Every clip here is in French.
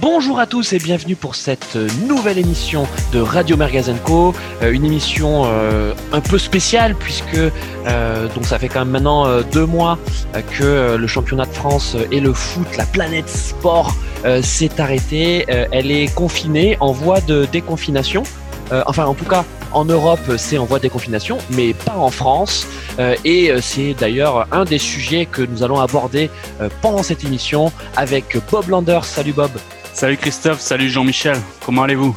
Bonjour à tous et bienvenue pour cette nouvelle émission de Radio Mergazenco, euh, une émission euh, un peu spéciale puisque euh, donc ça fait quand même maintenant deux mois que le championnat de France et le foot, la planète sport, s'est arrêté. elle est confinée en voie de déconfination. enfin, en tout cas, en Europe, c'est en voie de déconfination, mais pas en France. et c'est d'ailleurs un des sujets que nous allons aborder pendant cette émission avec Bob Landers. Salut Bob. Salut Christophe, salut Jean-Michel, comment allez-vous?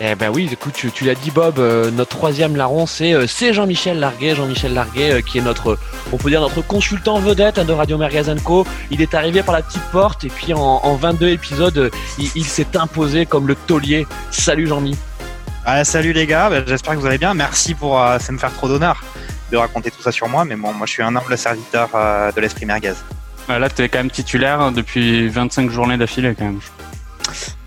Eh ben oui, écoute, tu, l'as dit Bob, euh, notre troisième larron, c'est euh, Jean-Michel Larguet, Jean-Michel Larguet, euh, qui est notre, on peut dire notre consultant vedette de Radio Co. Il est arrivé par la petite porte et puis en, 22 épisodes, il, s'est imposé comme le taulier. Salut Jean-Mi. Ah, salut les gars, ben, j'espère que vous allez bien. Merci pour ça me faire trop d'honneur de raconter tout ça sur moi, mais bon, moi je suis un humble serviteur de l'esprit merguez. Là, tu es quand même titulaire depuis 25 journées d'affilée quand même.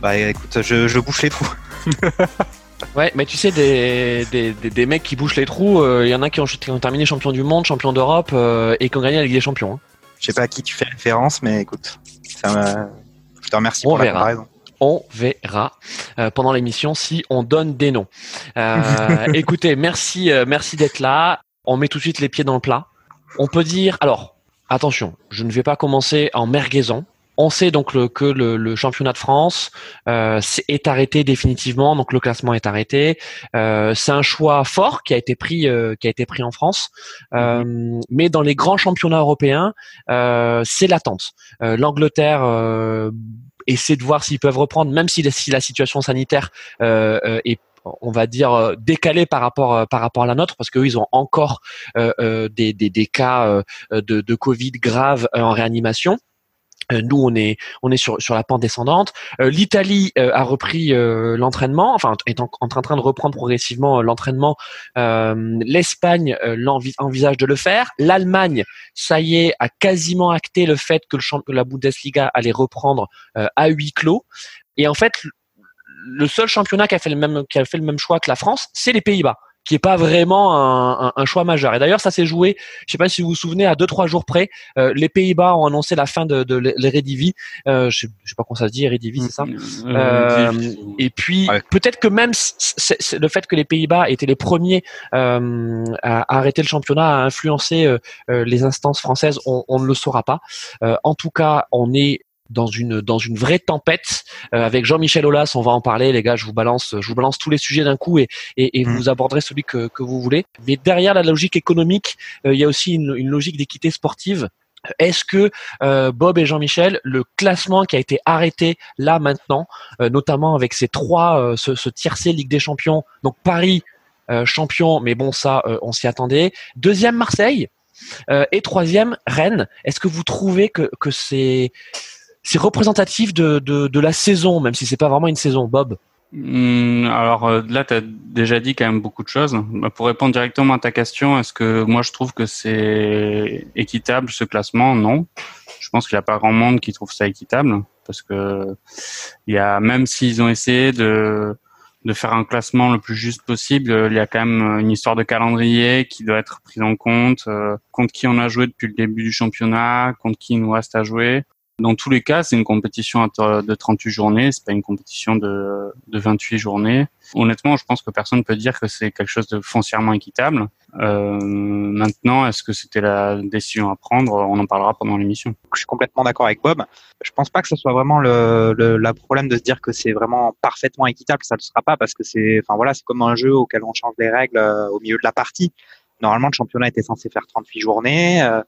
Bah écoute, je, je bouche les trous. ouais, mais tu sais, des, des, des, mecs qui bouchent les trous, il euh, y en a qui ont, terminé champion du monde, champion d'Europe euh, et qui ont gagné la Ligue des Champions. Hein. Je sais pas à qui tu fais référence, mais écoute, ça je te remercie pour la comparaison on verra euh, pendant l'émission si on donne des noms. écoutez, merci, merci d'être là. On met tout de suite les pieds dans le plat. On peut dire, alors, attention, je ne vais pas commencer en merguezon. On sait donc que le, championnat de France euh, est arrêté définitivement, donc le classement est arrêté. Euh, c'est un choix fort qui a été pris, euh, qui a été pris en France, mhm. mais dans les grands championnats européens, c'est l'attente. L'Angleterre essaie de voir s'ils peuvent reprendre, même si, la situation sanitaire est on va dire décalée par rapport par rapport à la nôtre parce qu'eux ils ont encore des, des, cas de, de Covid grave en réanimation. Euh, nous, on est on est sur sur la pente descendante. Euh, L'Italie euh, a repris l'entraînement, enfin est en, train de reprendre progressivement l'entraînement. L'Espagne envisage de le faire. L'Allemagne, ça y est, a quasiment acté le fait que, le, la Bundesliga allait reprendre à huis clos. Et en fait, le seul championnat qui a fait le même qui a fait le même choix que la France, c'est les Pays-Bas qui est pas vraiment un, un, un choix majeur. Et d'ailleurs, ça s'est joué, je sais pas si vous vous souvenez, à deux trois jours près, euh, les Pays-Bas ont annoncé la fin de, de l'Eredivisie. Euh, je, sais, je sais pas comment ça se dit, Eredivisie, c'est ça? Euh, euh Et puis peut-être que même le fait que les Pays-Bas étaient les premiers euh, à, arrêter le championnat a influencé euh, les instances françaises, on, on, ne le saura pas. en tout cas, on est dans une dans une vraie tempête euh, avec Jean-Michel Aulas on va en parler les gars je vous balance je vous balance tous les sujets d'un coup et et, et mm. vous aborderez celui que, que vous voulez mais derrière la logique économique euh, il y a aussi une, une logique d'équité sportive est-ce que euh, Bob et Jean-Michel, le classement qui a été arrêté là maintenant, notamment avec ces trois, ce, ce tiercé Ligue des Champions, donc Paris champion, mais bon ça, on s'y attendait. Deuxième Marseille et troisième Rennes. Est-ce que vous trouvez que que c'est c'est représentatif de, la saison, même si c'est pas vraiment une saison, Bob. Hmm, alors euh, là, tu as déjà dit quand même beaucoup de choses. Bah, pour répondre directement à ta question, est-ce que moi je trouve que c'est équitable ce classement? Non. Je pense qu'il n'y a pas grand monde qui trouve ça équitable parce que y a même s'ils ont essayé de faire un classement le plus juste possible, il y a quand même une histoire de calendrier qui doit être prise en compte, euh, contre qui on a joué depuis le début du championnat, contre qui il nous reste à jouer. Dans tous les cas, c'est une compétition de 38 journées, c'est pas une compétition de, de 28 journées. Honnêtement, je pense que personne peut dire que c'est quelque chose de foncièrement équitable. Euh, maintenant, est-ce que c'était la décision à prendre? On en parlera pendant l'émission. Je suis complètement d'accord avec Bob. Je pense pas que ce soit vraiment le, problème de se dire que c'est vraiment parfaitement équitable. Ça ne sera pas parce que c'est, enfin voilà, c'est comme un jeu auquel on change les règles euh, au milieu de la partie. Normalement, le championnat était censé faire 38 journées. Euh,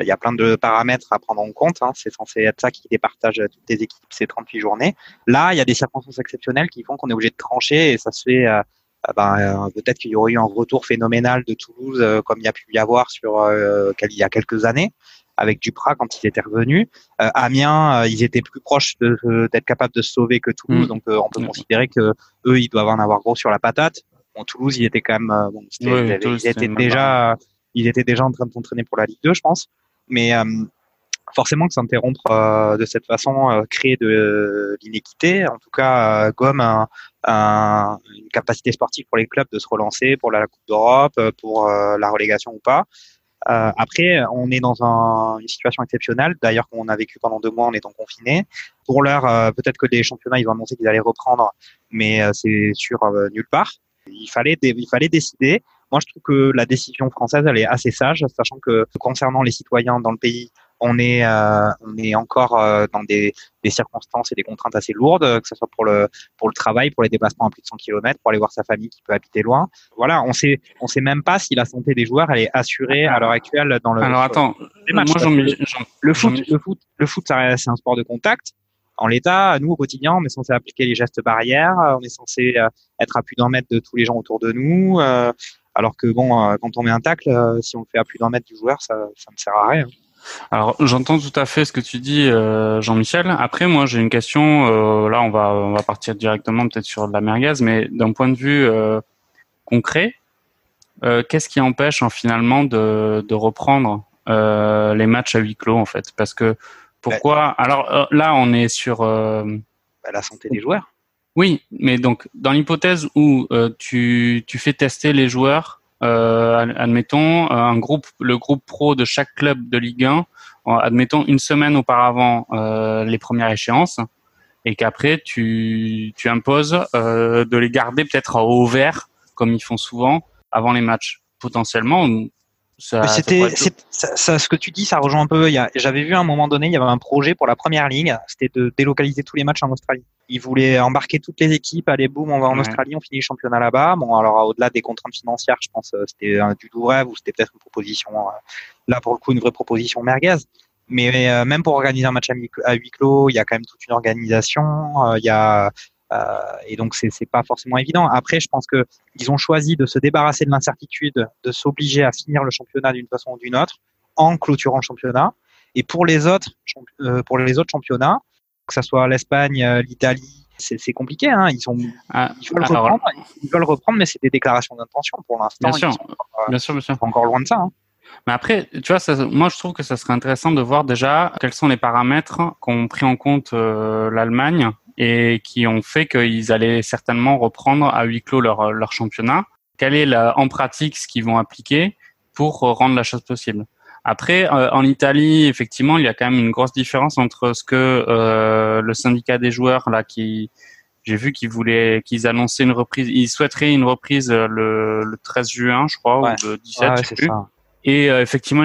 il y a plein de paramètres à prendre en compte. Hein. C'est censé être ça qui départage toutes les équipes ces 38 journées. Là, il y a des circonstances exceptionnelles qui font qu'on est obligé de trancher et ça se fait. Euh, euh, ben, peut-être qu'il y aurait eu un retour phénoménal de Toulouse comme il y a pu y avoir sur il y a quelques années avec Duprat quand il était revenu. Amiens, ils étaient plus proches d'être capables de se sauver que Toulouse, mmh. donc on peut considérer que eux, ils doivent en avoir gros sur la patate. Bon, Toulouse, il était quand même, bon, ils, étaient déjà, il était déjà en train de s'entraîner pour la Ligue 2, je pense. Mais euh, forcément que s'interrompre euh, de cette façon euh, crée de l'inéquité. En tout cas, gomme un, une capacité sportive pour les clubs de se relancer pour la, Coupe d'Europe, pour la relégation ou pas. Euh, après, on est dans un, une situation exceptionnelle, d'ailleurs qu'on a vécu pendant deux mois en étant confiné. Pour l'heure, euh, peut-être que les championnats, ils ont annoncé qu'ils allaient reprendre, mais euh, c'est sur nulle part. Il fallait, il fallait décider. Moi, je trouve que la décision française, elle est assez sage, sachant que concernant les citoyens dans le pays, on est, euh, on est encore euh, dans des, des, circonstances et des contraintes assez lourdes, que ce soit pour le, pour le travail, pour les déplacements à plus de 100 km, pour aller voir sa famille qui peut habiter loin. Voilà, on sait, on sait même pas si la santé des joueurs elle est assurée à l'heure actuelle dans le. Alors attends, moi, le foot, le foot, le foot, c'est un sport de contact. En l'état, nous au quotidien, on est censé appliquer les gestes barrières, on est censé euh, être à plus d'un mètre de tous les gens autour de nous. Alors que bon, quand on met un tacle, si on le fait à plus d'un mètre du joueur, ça, ça ne sert à rien. Alors j'entends tout à fait ce que tu dis, euh, Jean-Michel. Après, moi j'ai une question. Euh, là, on va on va partir directement peut-être sur la merguez, mais d'un point de vue euh, concret, qu'est-ce qui empêche finalement de, de reprendre les matchs à huis clos en fait? Parce que pourquoi? Alors là, on est sur bah, la santé des joueurs. Oui, mais donc dans l'hypothèse où tu tu fais tester les joueurs euh, admettons un groupe, le groupe pro de chaque club de Ligue 1, admettons une semaine auparavant euh, les premières échéances, et qu'après tu, tu imposes euh, de les garder peut-être haut vert, comme ils font souvent, avant les matchs. Potentiellement, c'était ça, ce que tu dis, ça rejoint un peu. J'avais vu à un moment donné, il y avait un projet pour la première ligne, c'était de délocaliser tous les matchs en Australie. Ils voulaient embarquer toutes les équipes, allez boum, on va en Australie, on finit le championnat là-bas. Bon, alors au-delà des contraintes financières, je pense euh, c'était du doux rêve ou c'était peut-être une proposition euh, là pour le coup une vraie proposition merguez. Mais euh, même pour organiser un match à huis clos, il y a quand même toute une organisation. il y a euh, et donc c'est pas forcément évident. Après, je pense que ils ont choisi de se débarrasser de l'incertitude, de s'obliger à finir le championnat d'une façon ou d'une autre en clôturant le championnat. Et pour les autres, euh, pour les autres championnats, que ce soit l'Espagne, euh, l'Italie, c'est compliqué. Hein. Ils, sont, ah, ils, veulent reprendre, ils veulent reprendre, mais c'est des déclarations d'intention pour l'instant. Bien, sûr, bien sûr, bien sûr. Encore loin de ça. Hein. Mais après, tu vois, ça, moi je trouve que ça serait intéressant de voir déjà quels sont les paramètres qu'ont pris en compte l'Allemagne et qui ont fait qu'ils allaient certainement reprendre à huis clos leur, leur championnat. Quel est la, en pratique ce qu'ils vont appliquer pour rendre la chose possible? Après, euh, en Italie, effectivement, il y a quand même une grosse différence entre ce que euh, le syndicat des joueurs là qui j'ai vu qu'ils voulaient qu'ils annonçaient une reprise, ils souhaiteraient une reprise euh, le, le 13 juin, je crois, ou le 17, ouais, je sais plus. Ça. Et euh, effectivement,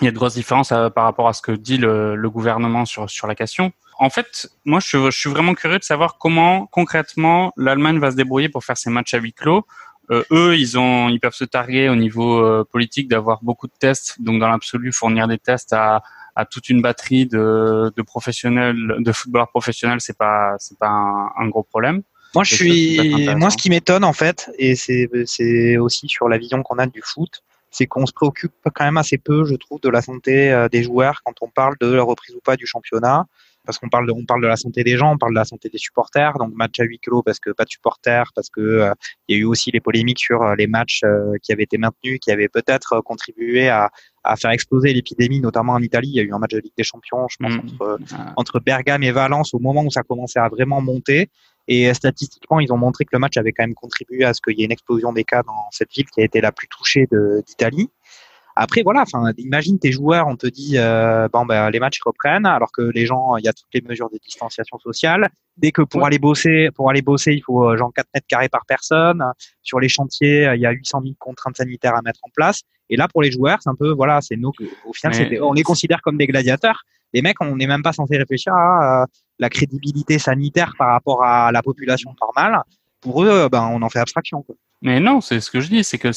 il y a de grosses différences par rapport à ce que dit le, le gouvernement sur sur la question en fait, moi, je, suis vraiment curieux de savoir comment concrètement l'Allemagne va se débrouiller pour faire ses matchs à huis clos. Euh, eux, ils ont, ils peuvent se targuer au niveau euh, politique d'avoir beaucoup de tests. Donc, dans l'absolu, fournir des tests à, à toute une batterie de, de professionnels, de footballeurs professionnels, c'est pas, c'est pas un, gros problème. Moi, je suis, moi, ce qui m'étonne en fait, et c'est, c'est aussi sur la vision qu'on a du foot, c'est qu'on se préoccupe quand même assez peu, je trouve, de la santé euh, des joueurs quand on parle de la reprise ou pas du championnat parce qu'on parle de, on parle de la santé des gens, on parle de la santé des supporters, donc match à huis clos parce que pas de supporters, parce que euh, il y a eu aussi les polémiques sur euh, les matchs euh, qui avaient été maintenus, qui avaient peut-être contribué à, à faire exploser l'épidémie, notamment en Italie. Il y a eu un match de Ligue des Champions, je pense, mmh. entre, ah. entre Bergame et Valence au moment où ça commençait à vraiment monter. Et statistiquement, ils ont montré que le match avait quand même contribué à ce qu'il y ait une explosion des cas dans cette ville qui a été la plus touchée d'Italie. Après, voilà, enfin, imagine tes joueurs, on te dit, euh, bon, ben, les matchs reprennent, alors que les gens, il y a toutes les mesures de distanciation sociale. Dès que pour aller bosser, pour aller bosser, il faut euh, genre 4 mètres carrés par personne. Sur les chantiers, il y a 800 000 contraintes sanitaires à mettre en place. Et là, pour les joueurs, c'est un peu, voilà, c'est nous, au final, on les considère comme des gladiateurs. Les mecs, on n'est même pas censé réfléchir à euh, la crédibilité sanitaire par rapport à la population normale. Pour eux, ben, on en fait abstraction. Quoi. Mais non, c'est ce que je dis, c'est que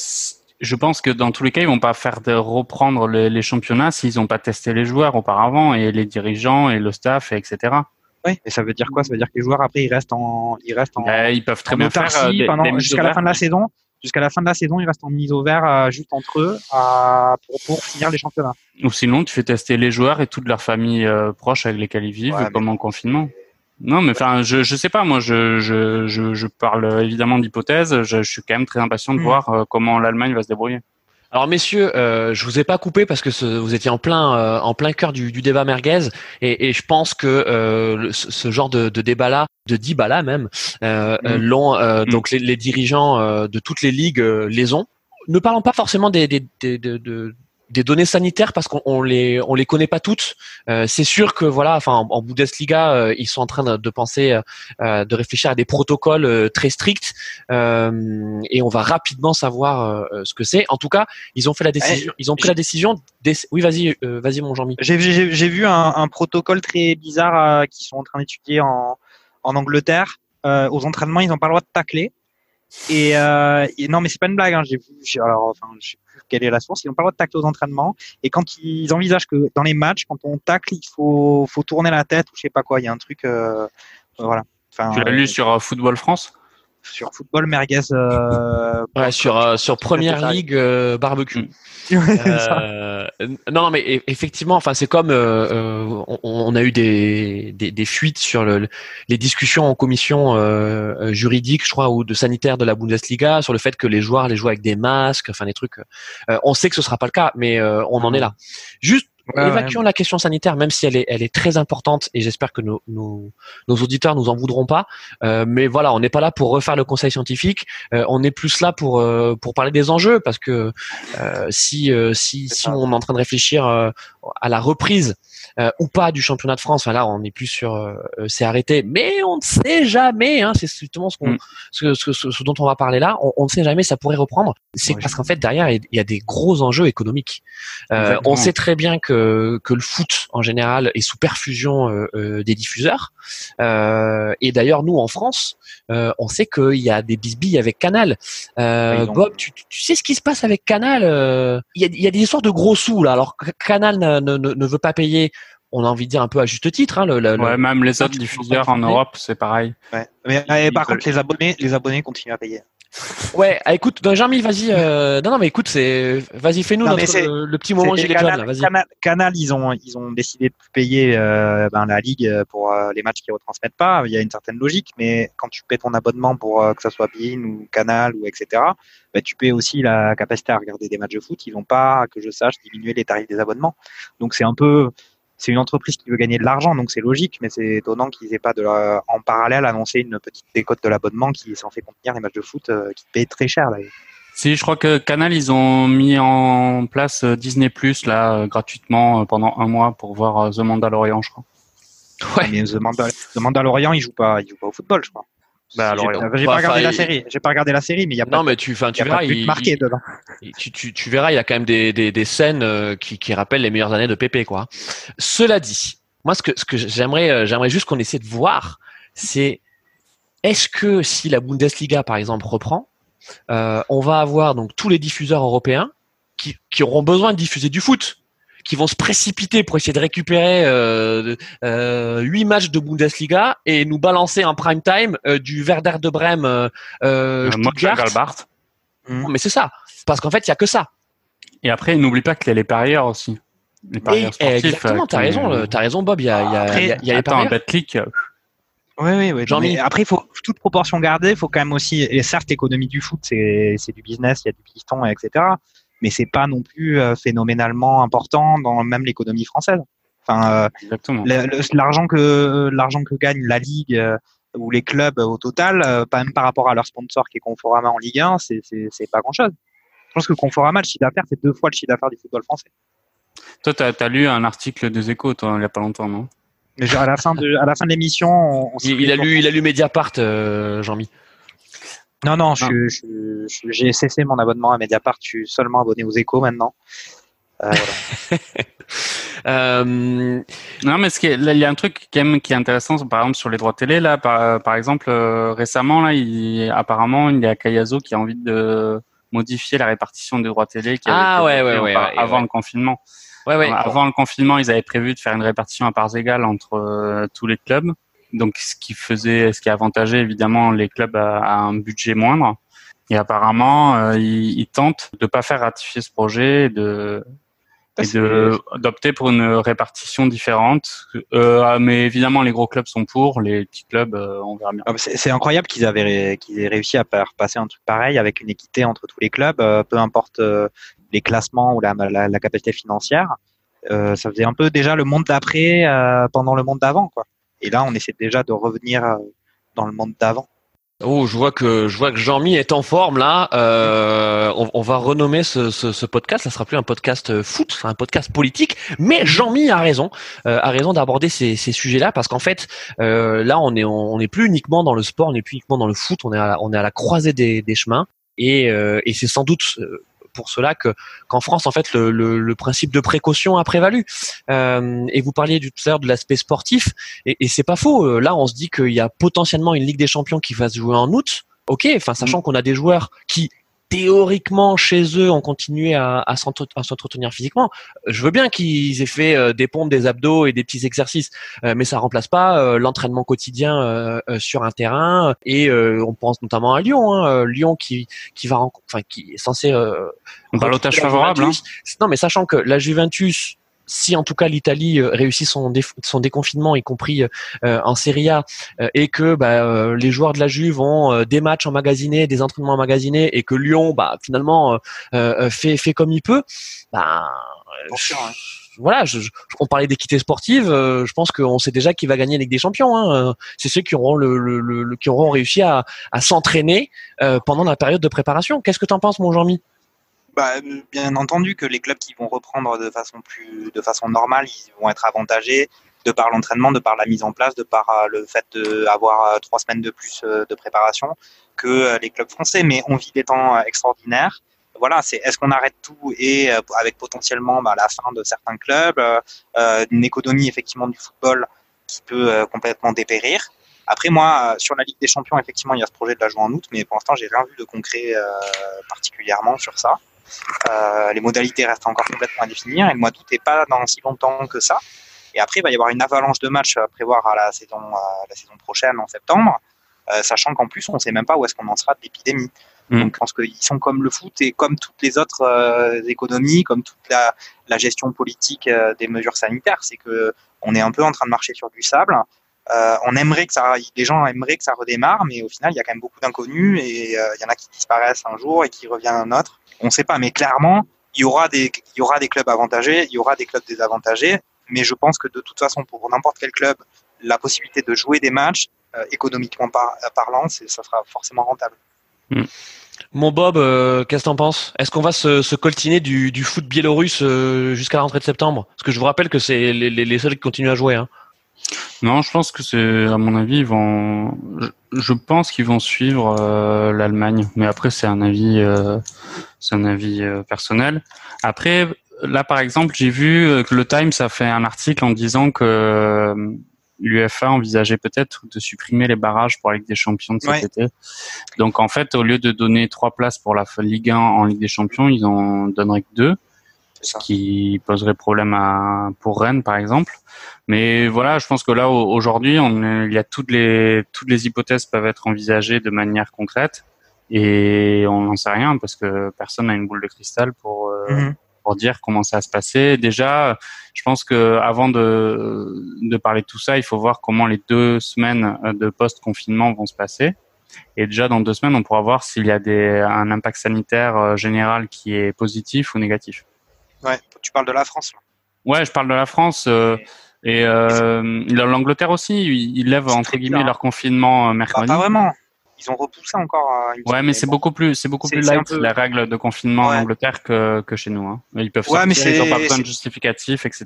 je pense que dans tous les cas, ils vont pas faire de reprendre les, championnats s'ils n'ont pas testé les joueurs auparavant et les dirigeants et le staff, et etc. Oui, et ça veut dire quoi? Ça veut dire que les joueurs après ils restent en, ils restent en. Ben, ils peuvent très bien faire euh, jusqu'à la fin de la saison? Jusqu'à la fin de la saison, ils restent en mise au vert euh, juste entre eux euh, pour, pour finir les championnats. Ou sinon, tu fais tester les joueurs et toute leur famille proche avec lesquels ils vivent, comme en confinement. Non, mais enfin, je je sais pas. Moi, je je je, je parle évidemment d'hypothèses. Je, je, suis quand même très impatient de mm. voir euh, comment l'Allemagne va se débrouiller. Alors messieurs, euh, je vous ai pas coupé parce que ce, vous étiez en plein euh, en plein cœur du, du débat merguez et, et, je pense que euh, ce, genre de, de débat là, de débat là même, euh, mm. l'ont mm. donc les, les dirigeants de toutes les ligues les ont. Ne parlons pas forcément des, des, des de, des données sanitaires parce qu'on les on les connaît pas toutes. Euh, c'est sûr que voilà, enfin en, Bundesliga, euh, ils sont en train de, penser, euh, de réfléchir à des protocoles très stricts et on va rapidement savoir ce que c'est. En tout cas, ils ont fait la décision, ils ont pris la décision. Oui, vas-y, vas-y mon Jean-Mi. J'ai vu un, un, protocole très bizarre qu'ils sont en train d'étudier en, en Angleterre. aux entraînements, ils n'ont pas le droit de tacler. Et, non, mais c'est pas une blague. Hein. J'ai vu. Alors, enfin, quelle est la source. Ils n'ont pas le droit de tacler aux entraînements. Et quand ils envisagent que dans les matchs, quand on tacle, il faut, tourner la tête ou je sais pas quoi. Il y a un truc. Euh, voilà. Tu l'as lu sur euh, Football France? Sur football merguez. Euh, ouais, sur euh, sur Première Ligue euh, barbecue. Euh, non, mais effectivement, enfin c'est comme on, on, a eu des, des, des fuites sur le, les discussions en commission juridique, je crois, ou de sanitaire de la Bundesliga sur le fait que les joueurs les jouent avec des masques, enfin des trucs. on sait que ce sera pas le cas, mais on en est là. Juste Évacuons la question sanitaire, même si elle est, elle est très importante, et j'espère que nos, nos, nos, auditeurs nous en voudront pas. Euh, mais voilà, on n'est pas là pour refaire le conseil scientifique. Euh, on est plus là pour euh, pour parler des enjeux, parce que euh, si si si on est en train de réfléchir à la reprise ou pas du championnat de France, enfin là, on est plus sur c'est arrêté, mais on ne sait jamais. Hein, c'est justement ce, qu'on, mm. ce, ce, ce, dont on va parler là. On, on ne sait jamais, ça pourrait reprendre. C'est parce qu'en fait derrière il y a des gros enjeux économiques. on sait très bien que que, le foot en général est sous perfusion euh, euh, des diffuseurs. Euh, et d'ailleurs, nous en France, on sait qu'il y a des bisbilles avec Canal. Bob, tu, sais ce qui se passe avec Canal Il y a, des histoires de gros sous là. Alors Canal ne, veut pas payer on a envie de dire un peu à juste titre. Hein, ouais, même les autres diffuseurs en Europe, c'est pareil. Mais, par contre, les abonnés, les abonnés continuent à payer. Ouais, ah, écoute, Jean-Mi, vas-y. Euh, non, non, mais écoute, c'est, vas-y, fais-nous le, petit moment gilet Canal, Canal, Canal, ils ont, ils ont décidé de payer euh, ben, la ligue pour euh, les matchs qu'ils retransmettent pas. Il y a une certaine logique, mais quand tu paies ton abonnement pour que ça soit Bein ou Canal ou etc., ben, tu paies aussi la capacité à regarder des matchs de foot. Ils vont pas, que je sache, diminuer les tarifs des abonnements. Donc c'est un peu, c'est une entreprise qui veut gagner de l'argent, donc c'est logique, mais c'est étonnant qu'ils aient pas de en parallèle annoncé une petite décote de l'abonnement qui est censée contenir les matchs de foot euh, qui payent très cher d'ailleurs. Si, je crois que Canal, ils ont mis en place euh, Disney Plus là euh, gratuitement pendant un mois pour voir The Mandalorian, je crois. Ouais. Mais The, Mandalorian, il joue pas, il joue pas au football, je crois. Bah alors, j'ai pas regardé la série. J'ai pas regardé la série, mais il y a pas. Non, mais tu, tu verras, il, marqué dedans. Tu, tu, tu, verras, il y a quand même des, des, des scènes euh, qui, qui rappellent les meilleures années de Pépé, quoi. Cela dit, moi, ce que, ce que j'aimerais, euh, j'aimerais juste qu'on essaie de voir, c'est est-ce que si la Bundesliga, par exemple, reprend, euh, on va avoir donc tous les diffuseurs européens qui, qui auront besoin de diffuser du foot qui vont se précipiter pour essayer de récupérer euh, euh, 8 matchs de Bundesliga et nous balancer en prime time euh, du Werder de Brême euh, euh Stuttgart. Mmh. Mais c'est ça, parce qu'en fait il y a que ça. Et après n'oublie pas qu'il y a les parieurs aussi. Les parieurs sportifs. Exactement, t'as raison, t'as raison Bob, il y a, y a, après, y a, y a les parieurs. Betclic. Oui, oui, oui. Jean après, il faut toute proportion garder. Il faut quand même aussi, et certes, l'économie du foot, c'est du business, il y a du piston, etc mais c'est pas non plus euh, phénoménalement important dans même l'économie française. Enfin, euh, l'argent que l'argent que gagne la ligue euh, ou les clubs au total, pas même par rapport à leur sponsor qui est Conforama en Ligue 1, c'est c'est pas grand chose. Je pense que Conforama, le chiffre d'affaires, c'est deux fois le chiffre d'affaires du football français. Toi, tu as, lu un article des Échos, toi, il n'y a pas longtemps, non? Mais à la fin de à la fin de l'émission, il, a lu il a lu Mediapart, Jean-Mi. Non, non, j'ai cessé mon abonnement à Mediapart. Je suis seulement abonné aux échos maintenant. Euh, euh, non, mais ce il y a un truc qui est, qui est intéressant, par exemple sur les droits télé. Là, par, exemple, euh, récemment, là, il, apparemment, il y a Kayazo qui a envie de modifier la répartition des droits télé qui ah, ouais, ouais, ouais, avant le confinement. Ouais, ouais. Avant le confinement, ils avaient prévu de faire une répartition à parts égales entre tous les clubs donc ce qui faisait, ce qui avantageait évidemment les clubs à, un budget moindre. Et apparemment, euh, ils, tentent de pas faire ratifier ce projet, de et de d'opter pour une répartition différente. Euh, mais évidemment, les gros clubs sont pour, les petits clubs, euh, on verra bien. Ah, c'est incroyable qu'ils avaient qu'ils aient réussi à faire passer un truc pareil avec une équité entre tous les clubs, euh, peu importe euh, les classements ou la, la, la capacité financière. ça faisait un peu déjà le monde d'après pendant le monde d'avant, quoi. Et là, on essaie déjà de revenir euh, dans le monde d'avant. Oh, je vois que je vois que Jean-Mi est en forme là. Euh, on, va renommer ce, podcast. Ça sera plus un podcast euh, foot, c'est un podcast politique. Mais Jean-Mi a raison, euh, a raison d'aborder ces, sujets-là parce qu'en fait, là, on est on n'est plus uniquement dans le sport, on n'est plus uniquement dans le foot. On est à on est à la croisée des, chemins et, et c'est sans doute pour cela que qu'en France en fait le, le, principe de précaution a prévalu. Euh, et vous parliez du tout à l'heure de l'aspect sportif et, et c'est pas faux. Euh, là on se dit qu'il y a potentiellement une Ligue des Champions qui va se jouer en août. Ok, enfin sachant mm. qu'on a des joueurs qui théoriquement chez eux ont continué à, à s'entretenir physiquement. Je veux bien qu'ils aient fait euh, des pompes, des abdos et des petits exercices, euh, mais ça remplace pas euh, l'entraînement quotidien sur un terrain. Et on pense notamment à Lyon, hein, Lyon qui qui va, enfin qui est censé. balotage favorable. Hein. Non, mais sachant que la Juventus si en tout cas l'Italie euh, réussit son, son déconfinement, y compris euh, en Serie A, euh, et que bah, les joueurs de la Juve ont des matchs emmagasinés, des entraînements emmagasinés, et que Lyon, bah, finalement, fait, fait comme il peut, bah, voilà, je, on parlait d'équité sportive. je pense qu'on sait déjà qui va gagner la Ligue des Champions. Hein. C'est ceux qui auront le, le, qui auront réussi à, à s'entraîner pendant la période de préparation. Qu'est-ce que tu en penses, mon Jean-Mi? Bah, bien entendu que les clubs qui vont reprendre de façon plus, de façon normale, ils vont être avantagés de par l'entraînement, de par la mise en place, de par euh, le fait d'avoir euh, trois semaines de plus euh, de préparation que les clubs français. Mais on vit des temps extraordinaires. Voilà, c'est est-ce qu'on arrête tout et avec potentiellement bah, la fin de certains clubs, une économie effectivement du football qui peut complètement dépérir? Après, moi, sur la Ligue des Champions, effectivement, il y a ce projet de la jouer en août, mais pour l'instant, j'ai rien vu de concret particulièrement sur ça. Euh, les modalités restent encore complètement à définir et le mois d'août n'est pas dans si longtemps que ça. Et après, il va y avoir une avalanche de matchs à prévoir à la saison, la saison prochaine en septembre, euh, sachant qu'en plus, on ne sait même pas où est-ce qu'on en sera de l'épidémie. Mm. Donc, je pense qu'ils sont comme le foot et comme toutes les autres euh, économies, comme toute la, la gestion politique des mesures sanitaires, c'est que on est un peu en train de marcher sur du sable. Euh, on aimerait que ça, les gens aimeraient que ça redémarre, mais au final, il y a quand même beaucoup d'inconnus et il y en a qui disparaissent un jour et qui reviennent un autre on ne sait pas, mais clairement, il y aura des, clubs avantagés, il y aura des clubs désavantagés, mais je pense que de toute façon, pour n'importe quel club, la possibilité de jouer des matchs, euh, économiquement parlant, ça sera forcément rentable. Hmm. Mon Bob, euh, qu'est-ce que t'en penses? Est-ce qu'on va se, coltiner du, foot biélorusse euh, jusqu'à la rentrée de septembre? Parce que je vous rappelle que c'est les, seuls qui continuent à jouer. Hein. Non, je pense que c'est, à mon avis, ils vont. Je, pense qu'ils vont suivre l'Allemagne, mais après c'est un avis, c'est un avis euh, personnel. Après, là par exemple, j'ai vu euh, que le Times a fait un article en disant que euh, l'UFA envisageait peut-être de supprimer les barrages pour la Ligue des Champions de cet été. Donc en fait, au lieu de donner trois places pour la Ligue 1 en Ligue des Champions, ils en donneraient que deux, ce qui poserait problème à, pour Rennes par exemple. Mais voilà, je pense que là aujourd'hui, il y a toutes les toutes les hypothèses peuvent être envisagées de manière concrète. Et on n'en sait rien parce que personne n'a une boule de cristal pour euh, mhm. pour dire comment ça va se passer. Déjà, je pense que avant de de parler de tout ça, il faut voir comment les deux semaines de post confinement vont se passer. Et déjà dans deux semaines, on pourra voir s'il y a des un impact sanitaire euh, général qui est positif ou négatif. Ouais, tu parles de la France. Là. Ouais, je parle de la France. Euh, et euh, l'Angleterre aussi, ils lèvent entre guillemets leur confinement mercredi. Bah, pas vraiment ils ont repoussé encore. Euh, ouais, mais c'est beaucoup plus, c'est beaucoup plus light les règles de confinement en Angleterre que, que chez nous. Hein. Ils peuvent sortir, mais ils n'ont pas besoin de justificatif, etc.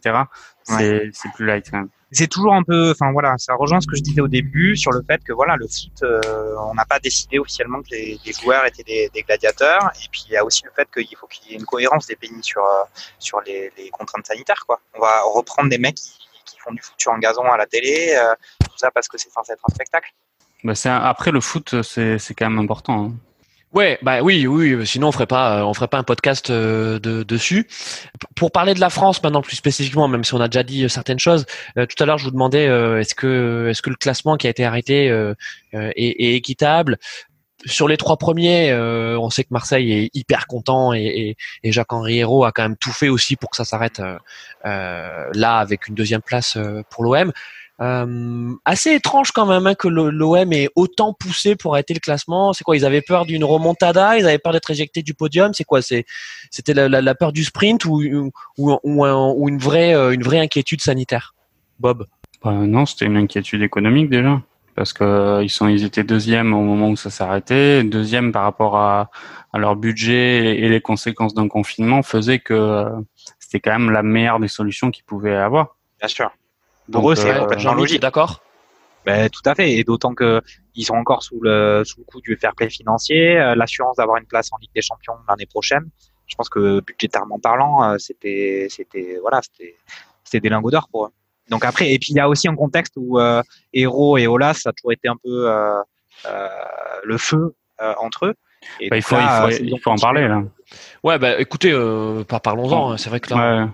C'est c'est plus light quand même. C'est toujours un peu, enfin voilà, ça rejoint ce que je disais au début sur le fait que voilà, le foot, euh, on n'a pas décidé officiellement que les, joueurs étaient des, gladiateurs. Et puis il y a aussi le fait qu'il faut qu'il y ait une cohérence des pays sur euh, sur les, contraintes sanitaires. Quoi. On va reprendre des mecs qui, font du foot en gazon à la télé, tout ça parce que c'est censé être un spectacle. Bah après le foot, c'est quand même important. Hein. Ouais, bah oui, oui. Sinon, on ferait pas, on ferait pas un podcast euh, de, dessus. Pour parler de la France maintenant plus spécifiquement, même si on a déjà dit euh, certaines choses. Euh, tout à l'heure, je vous demandais est-ce que, est-ce que le classement qui a été arrêté est, équitable? Sur les trois premiers, on sait que Marseille est hyper content et, et, Jacques-Henri Hérault a quand même tout fait aussi pour que ça s'arrête là avec une deuxième place pour l'OM. Euh, assez étrange quand même hein, que l'OM ait autant poussé pour arrêter le classement. C'est quoi Ils avaient peur d'une remontada? Ils avaient peur d'être éjectés du podium? C'est quoi C'était la, peur du sprint ou, ou, ou, une vraie euh, une vraie inquiétude sanitaire? Bob bah, Non, c'était une inquiétude économique déjà. parce que ils sont, ils étaient deuxième au moment où ça arrêté, deuxième par rapport à, à leur budget et les conséquences d'un confinement faisaient que c'était quand même la meilleure des solutions qu'ils pouvaient avoir. Bien sûr. Pour eux, c'est Ouais, complètement Jean-Louis, logique. d'accord Ben, tout à fait, et d'autant que ils sont encore sous le sous le coup du fair play financier, euh, l'assurance d'avoir une place en Ligue des Champions l'année prochaine. Je pense que budgétairement parlant, euh, c'était c'était voilà, c'était c'était des lingots d'or pour eux. Donc après, et puis il y a aussi un contexte où euh, Hero et Olas ça a toujours été un peu euh, euh, le feu euh, entre eux. Et Bah, il faut, là, il euh, faut, il en parler là. Ouais, bah écoutez, euh, par- parlons-en. hein. C'est vrai que là, Ouais.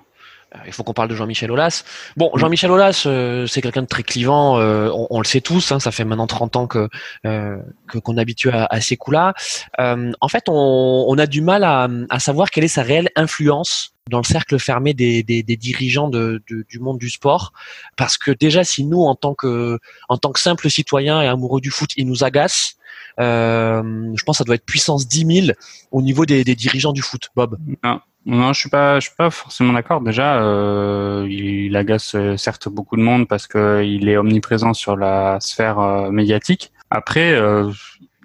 Euh, Il faut qu'on parle de Jean-Michel Aulas. Bon, Jean-Michel Aulas, euh, c'est quelqu'un de très clivant. euh, on, on le sait tous. hein, ça fait maintenant 30 ans que euh, qu'on est habitué à, à ces coups-là. Euh, en fait, on, on a du mal à, à savoir quelle est sa réelle influence dans le cercle fermé des, des, des dirigeants de, de- du monde du sport, parce que déjà, si nous, en tant que en tant que simple citoyen et amoureux du foot, il nous agace. Euh, je pense que ça doit être puissance 10 000 au niveau des, des dirigeants du foot, Bob. Non, je suis pas, je suis pas forcément d'accord. Déjà, euh, il agace euh, certes beaucoup de monde parce que il est omniprésent sur la sphère euh, médiatique. Après, euh,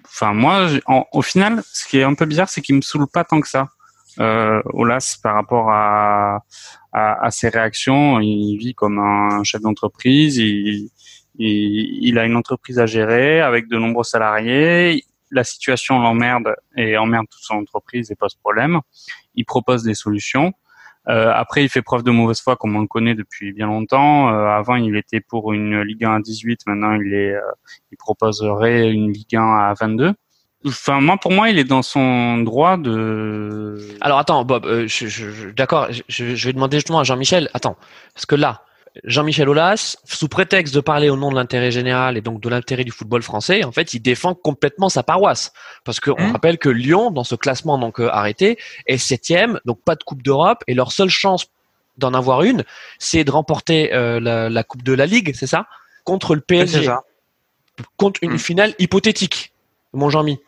enfin moi, au final, ce qui est un peu bizarre, c'est qu'il me saoule pas tant que ça. Euh, Olas, par rapport à, à, à ses réactions, il vit comme un chef d'entreprise. Il, il, il a une entreprise à gérer avec de nombreux salariés. La situation l'emmerde et emmerde toute son entreprise et pose problème il propose des solutions. Euh, après, il fait preuve de mauvaise foi, comme on le connaît depuis bien longtemps. Euh, avant, il était pour une Ligue 1 à 18. Maintenant, il est, euh, il proposerait une Ligue 1 à 22. Enfin, moi, pour moi, il est dans son droit de. Alors attends, Bob, d'accord, je vais demander justement à Jean-Michel. Attends, parce que là, Jean-Michel Aulas, sous prétexte de parler au nom de l'intérêt général et donc de l'intérêt du football français, en fait, il défend complètement sa paroisse. Parce qu'on Mhm. rappelle que Lyon, dans ce classement donc euh, arrêté, est septième, donc pas de Coupe d'Europe, et leur seule chance d'en avoir une, c'est de remporter euh, la, la Coupe de la Ligue, c'est ça, contre le PSG, ça. contre une Mhm. finale hypothétique. Mon Jean-Mi.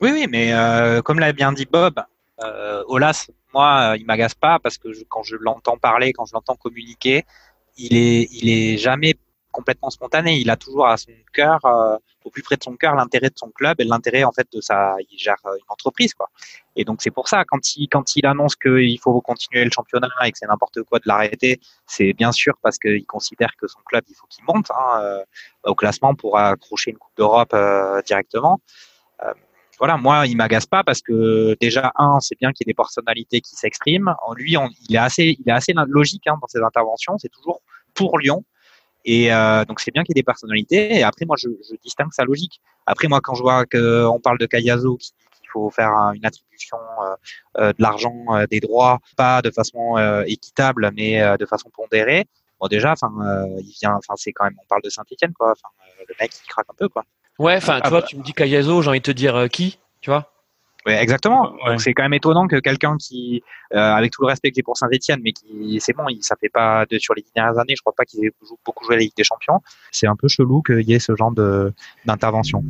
Oui, oui, mais euh, comme l'a bien dit Bob, euh, Olas, moi, il m'agace pas parce que je- quand je l'entends parler, quand je l'entends communiquer, il est, il est jamais complètement spontané. Il a toujours à son cœur, euh, au plus près de son cœur, l'intérêt de son club et l'intérêt en fait de sa. Il gère euh, une entreprise, quoi. Et donc c'est pour ça quand il quand il annonce qu'il faut continuer le championnat et que c'est n'importe quoi de l'arrêter, c'est bien sûr parce qu'il considère que son club il faut qu'il monte hein, euh, au classement pour accrocher une coupe d'Europe euh, directement voilà, moi, il m'agace pas parce que déjà un, c'est bien qu'il y ait des personnalités qui s'expriment. En lui, il est assez, il est assez logique hein, dans ses interventions. C'est toujours pour Lyon. Et euh, donc c'est bien qu'il y ait des personnalités. Et après, moi, je, je distingue sa logique. Après, moi, quand je vois qu'on parle de Cayazo, qui faut faire un- une attribution euh, euh, de l'argent, euh, des droits, pas de façon équitable, mais de façon pondérée. Bon, déjà, enfin, il vient, enfin, c'est quand même, on parle de Saint-Etienne, quoi. Le mec, il craque un peu, quoi. Ouais, enfin, tu Ah, vois, bah. tu me dis Cayazo, j'ai envie de te dire euh, qui, tu vois? Ouais, exactement. Ouais. C'est quand même étonnant que quelqu'un qui, euh, avec tout le respect que j'ai pour Saint-Etienne, mais qui, c'est bon, il, ça fait pas de, sur les dix dernières années, je crois pas qu'il ait beaucoup joué à la Ligue des Champions. C'est un peu chelou qu'il y ait ce genre de d'intervention.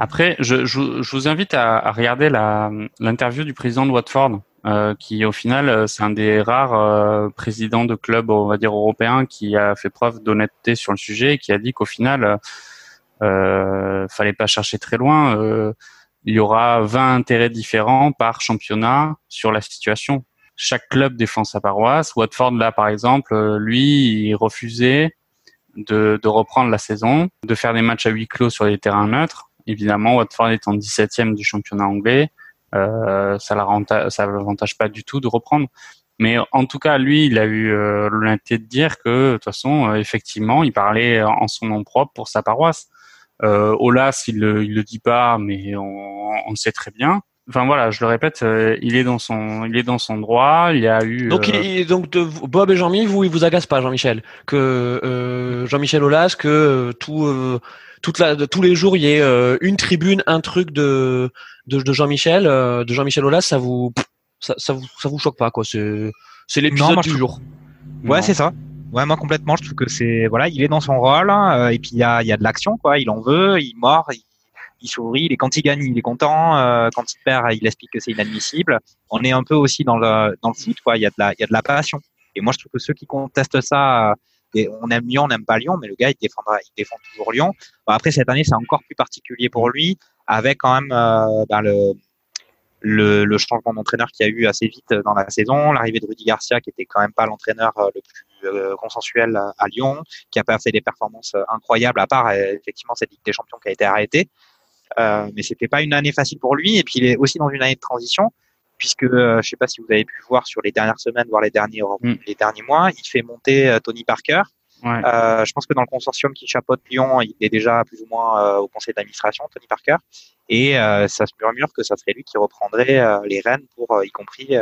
Après, je, je, je vous invite à, à regarder la- l'interview du président de Watford, euh, qui au final, c'est un des rares euh, présidents de club, on va dire européen, qui a fait preuve d'honnêteté sur le sujet et qui a dit qu'au final, euh, fallait pas chercher très loin. euh, il y aura 20 intérêts différents par championnat sur la situation. Chaque club défend sa paroisse. Watford, là, par exemple, euh, lui, il refusait de, de reprendre la saison, de faire des matchs à huis clos sur des terrains neutres. Évidemment, Watford en 17e du championnat anglais. Euh, ça ne l'avantage pas du tout de reprendre. Mais en tout cas, lui, il a eu euh, l'honnêteté de dire que, de toute façon, euh, effectivement, il parlait en son nom propre pour sa paroisse. Euh, Olas, il le, il le dit pas, mais on, on le sait très bien. Enfin voilà, je le répète, euh, il est dans son, il est dans son droit. Il y a eu. Donc, euh, il- donc de, Bob et Jean-Mi, vous, ils vous agacent pas, Jean-Michel Que euh, Jean-Michel Aulas, que euh, tout, euh, toute la, de- tous les jours, il y ait euh, une tribune, un truc de, de, de Jean-Michel, euh, de Jean-Michel Aulas, ça vous, ça, ça vous, ça vous choque pas, quoi C'est, c'est Non, l'épisode moi, du jour. Ouais, non. c'est ça. Ouais, moi complètement, je trouve que c'est voilà, il est dans son rôle hein, euh, et puis il y a, y a de l'action quoi. Il en veut, il mord, il, il sourit. Et quand il gagne, il est content. euh, quand il perd, il explique que c'est inadmissible. On est un peu aussi dans le dans le foot quoi. Il y a de la il y a de la passion. Et moi, je trouve que ceux qui contestent ça, euh, on aime Lyon, on n'aime pas Lyon, mais le gars, il défendra, il défend toujours Lyon. après cette année, c'est encore plus particulier pour lui, avec quand même ben, le, le, le, changement d'entraîneur qu'il y a eu assez vite dans la saison, l'arrivée de Rudy Garcia, qui était quand même pas l'entraîneur le plus consensuel à Lyon, qui a pas fait des performances incroyables, à part effectivement cette Ligue des Champions qui a été arrêtée. Euh, mais c'était pas une année facile pour lui. Et puis il est aussi dans une année de transition, puisque euh, je sais pas si vous avez pu voir sur les dernières semaines, voire les derniers mm. les derniers mois, il fait monter euh, Tony Parker. Ouais. Euh, je pense que dans le consortium qui chapeaute Lyon, il est déjà plus ou moins au conseil d'administration, Tony Parker. Et euh, ça se murmure que ça serait lui qui reprendrait euh, les rênes pour euh, y compris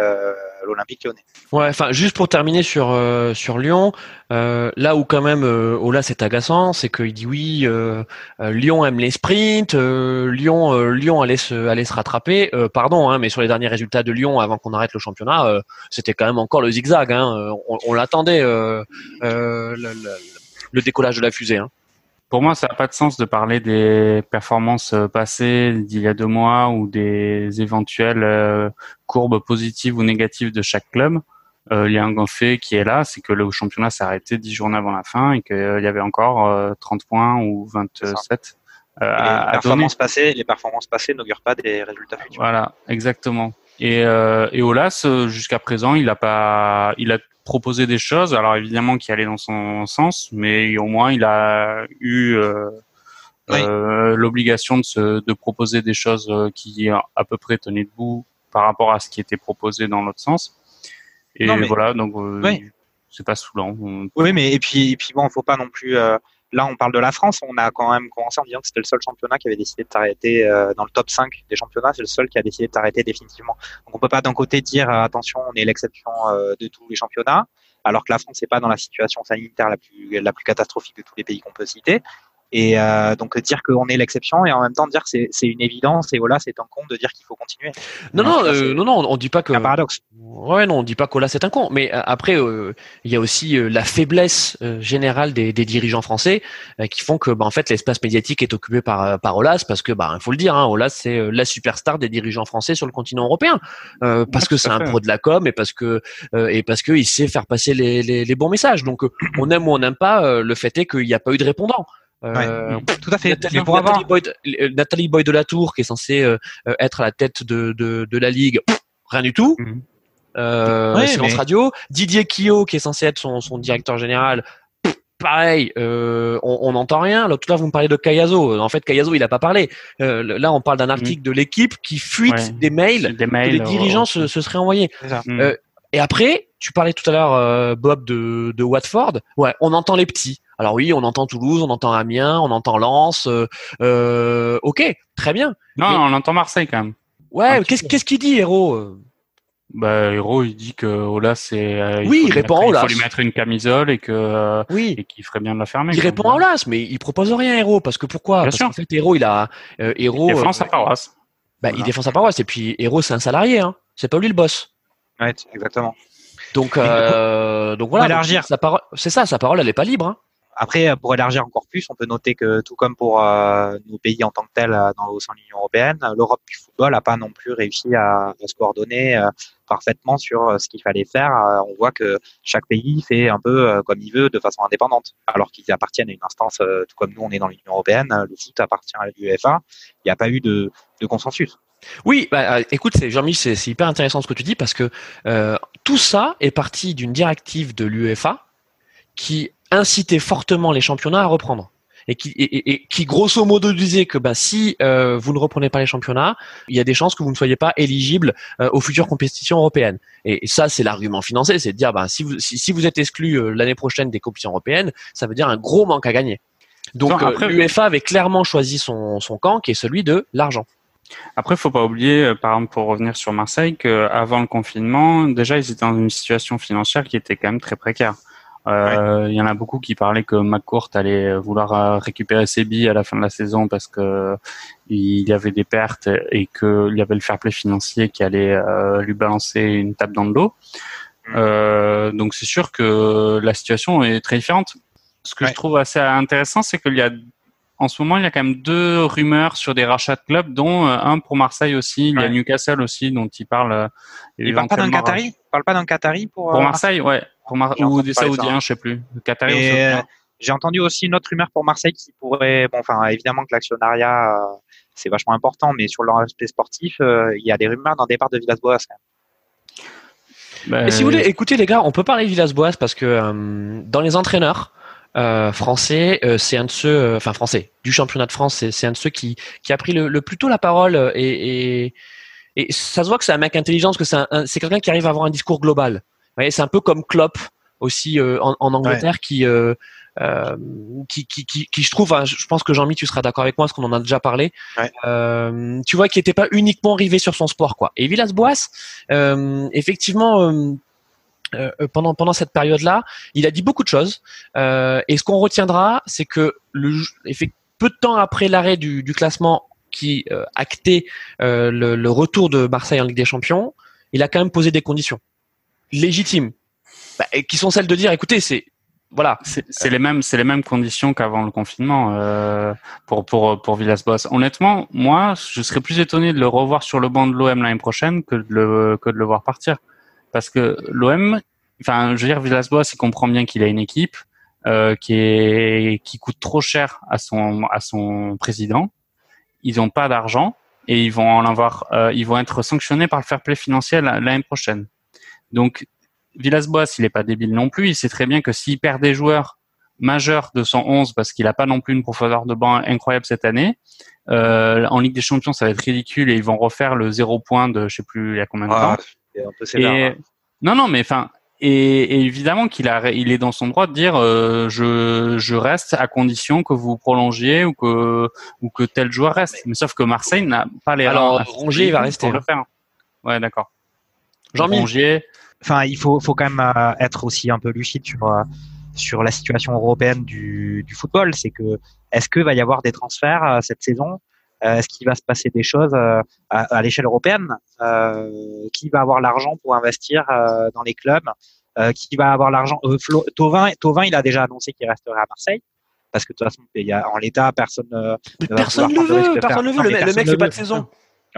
l'Olympique lyonnais. Ouais, enfin juste pour terminer sur sur Lyon, là où quand même Ola c'est agaçant, c'est qu'il dit oui, Lyon aime les sprints, Lyon Lyon allait se allait se rattraper. pardon, hein, mais sur les derniers résultats de Lyon avant qu'on arrête le championnat, c'était quand même encore le zigzag. Hein, on, on l'attendait le, le, le, décollage de la fusée. Hein. Pour moi, ça n'a pas de sens de parler des performances euh, passées d'il y a deux mois ou des éventuelles euh, courbes positives ou négatives de chaque club. Euh, il y a un fait qui est là, c'est que le championnat s'est arrêté dix journées avant la fin et qu'il y avait encore 30 points ou 27 à, les, performances passées, les performances passées n'augurent pas des résultats futurs. Voilà, exactement. Et, et Olas, jusqu'à présent, il a pas, il a proposer des choses, alors évidemment qui allaient dans son sens, mais au moins il a eu euh, euh, l'obligation de, se, de proposer des choses euh, qui à peu près tenaient debout par rapport à ce qui était proposé dans l'autre sens. Et voilà, donc c'est pas saoulant. Oui, mais et puis et puis bon, faut pas non plus Là, on parle de la France. On a quand même commencé en disant que c'était le seul championnat qui avait décidé de s'arrêter euh, dans le top 5 des championnats. C'est le seul qui a décidé de s'arrêter définitivement. Donc, on peut pas d'un côté dire euh, attention, on est l'exception euh, de tous les championnats, alors que la France n'est pas dans la situation sanitaire la plus la plus catastrophique de tous les pays qu'on peut citer. Et euh, donc dire qu'on est l'exception et en même temps dire que c'est une évidence et voilà c'est un con de dire qu'il faut continuer. Non non euh, non non on dit pas que. Un paradoxe. Ouais non on dit pas qu'Ola c'est un con mais euh, après il y a aussi la faiblesse générale des, des, dirigeants français qui font que bah, en fait l'espace médiatique est occupé par par Olas parce que bah il faut le dire hein, Olas c'est la superstar des dirigeants français sur le continent européen parce que c'est un pro de la com et parce que et parce que il sait faire passer les, les, les bons messages donc on aime ou on n'aime pas le fait est qu'il n'y a pas eu de répondant. Euh, tout à fait. Nathalie, Boyd, euh, Nathalie Boyd de la Tour, qui est censée euh, être à la tête de, de, de la ligue, rien du tout. Euh, silence radio. Didier Quillot, qui est censé être son, son directeur général, pareil, euh, on n'entend rien. Là, tout à l'heure, vous me parlez de Cayazo. En fait, Cayazo, il n'a pas parlé. Euh, là, on parle d'un article mhm. de l'équipe qui fuite des mails, des mails que les dirigeants se, se, seraient envoyés. Euh, et après, tu parlais tout à l'heure, Bob, de, de Watford. Ouais, on entend les petits. Alors oui, on entend Toulouse, on entend Amiens, on entend Lens. Euh, euh ok, très bien. Non, on entend Marseille quand même. Ouais, qu'est-ce qu'il dit, Héros bah, Héros, il dit que Ola, c'est. Euh, oui, il, répond à Olas. Il faut lui mettre une camisole et que. oui. Et qu'il ferait bien de la fermer. Il répond à Olas, mais il propose rien, Héros, parce que pourquoi? Parce qu'en fait, Héros, il a. Euh, Héros. Il défend sa paroisse. Bah, il défend sa paroisse, et puis Héros, c'est un salarié, hein. C'est pas lui le boss. Ouais, exactement. Donc, euh, donc voilà. Élargir. C'est ça, sa parole, elle est pas libre. Hein. Après, pour élargir encore plus, on peut noter que tout comme pour euh, nos pays en tant que tels euh, au sein de l'Union européenne, l'Europe du football n'a pas non plus réussi à, se coordonner euh, parfaitement sur ce qu'il fallait faire. on voit que chaque pays fait un peu comme il veut de façon indépendante, alors qu'ils appartiennent à une instance, tout comme nous on est dans l'Union européenne, le foot appartient à l'UEFA. Il n'y a pas eu de, consensus. Oui, bah, écoute, Jean-Michel, c'est hyper intéressant ce que tu dis parce que euh, tout ça est parti d'une directive de l'UEFA qui inciter fortement les championnats à reprendre et qui, et, qui grosso modo disait que bah, si euh, vous ne reprenez pas les championnats, il y a des chances que vous ne soyez pas éligible euh, aux futures compétitions européennes. Et, ça, c'est l'argument financier, c'est de dire bah, si, vous, si, vous êtes exclu euh, l'année prochaine des compétitions européennes, ça veut dire un gros manque à gagner. Donc l'UEFA avait clairement choisi son, son camp, qui est celui de l'argent. Après, faut pas oublier, par exemple, pour revenir sur Marseille, qu'avant le confinement, déjà, ils étaient dans une situation financière qui était quand même très précaire. Euh, il y en a beaucoup qui parlaient que McCourt allait vouloir euh, récupérer ses billes à la fin de la saison parce que il y avait des pertes et qu'il y avait le fair play financier qui allait euh, lui balancer une tape dans le dos. Mm. donc c'est sûr que la situation est très différente. Ce que je trouve assez intéressant, c'est qu'il y a en ce moment, il y a quand même deux rumeurs sur des rachats de clubs, dont un pour Marseille aussi. Il y a Newcastle aussi, dont il parle. il parle pas d'un Qatari? Il parle pas d'un Qatari pour. Pour Marseille, ouais. Ou des Saoudiens, je sais plus. Qataris J'ai entendu aussi une autre rumeur pour Marseille qui pourrait, bon, enfin, évidemment que l'actionnariat, c'est vachement important, mais sur l'aspect sportif, il y a des rumeurs d'un départ de Villas-Boas. Ben... si vous voulez, écoutez les gars, on peut parler de Villas-Boas parce que dans les entraîneurs, euh, français, euh, c'est un de ceux, euh, enfin français, du championnat de France, c'est un de ceux qui, qui a pris le, le plus tôt la parole et, et, et, ça se voit que c'est un mec intelligent, que c'est quelqu'un qui arrive à avoir un discours global. C'est un peu comme Klopp aussi en, en, Angleterre qui, qui, qui, qui, qui, je trouve, hein, je pense que Jean-Mi, tu seras d'accord avec moi, parce qu'on en a déjà parlé. tu vois, qui n'était pas uniquement rivé sur son sport, quoi. Et Villas-Boas, effectivement euh, euh, pendant pendant cette période-là, il a dit beaucoup de choses. Euh, et ce qu'on retiendra, c'est que le, peu de temps après l'arrêt du, du, classement qui actait le, le, retour de Marseille en Ligue des Champions, il a quand même posé des conditions légitimes, bah, qui sont celles de dire, écoutez, c'est voilà, c'est les mêmes, c'est les mêmes conditions qu'avant le confinement euh, pour pour pour Villas-Boas. Honnêtement, moi, je serais plus étonné de le revoir sur le banc de l'OM l'année prochaine que de le que de le voir partir parce que l'OM, enfin, je veux dire, Villas-Boas, il comprend bien qu'il a une équipe euh, qui est qui coûte trop cher à son à son président. Ils n'ont pas d'argent et ils vont en avoir, euh, ils vont être sanctionnés par le fair play financier l'année prochaine. Donc, Villas-Boas, il n'est pas débile non plus. Il sait très bien que s'il perd des joueurs majeurs de son 11 parce qu'il n'a pas non plus une profondeur de banc incroyable cette année. Euh, en Ligue des Champions, ça va être ridicule et ils vont refaire le zéro point de je sais plus il y a combien de ah, temps un peu sévère. Hein. Non, non, mais enfin, et, évidemment qu'il a, il est dans son droit de dire euh, je, je reste à condition que vous prolongiez ou que ou que tel joueur reste. Mais, sauf que Marseille n'a pas les. Alors Rongier il va rester. le faire. Ouais, d'accord. Jean Rongier. Enfin, il faut faut quand même euh, être aussi un peu lucide sur euh, sur la situation européenne du, du football. C'est que est-ce que va y avoir des transferts cette saison? Euh, est-ce qu'il va se passer des choses euh, à, l'échelle européenne? Euh, Qui va avoir l'argent pour investir dans les clubs? Qui va avoir l'argent? Tovin, Tovin, il a déjà annoncé qu'il resterait à Marseille parce que de toute façon, il y a, en l'état, personne ne personne ne veut, personne ne veut. Le, mec, fait pas de saison.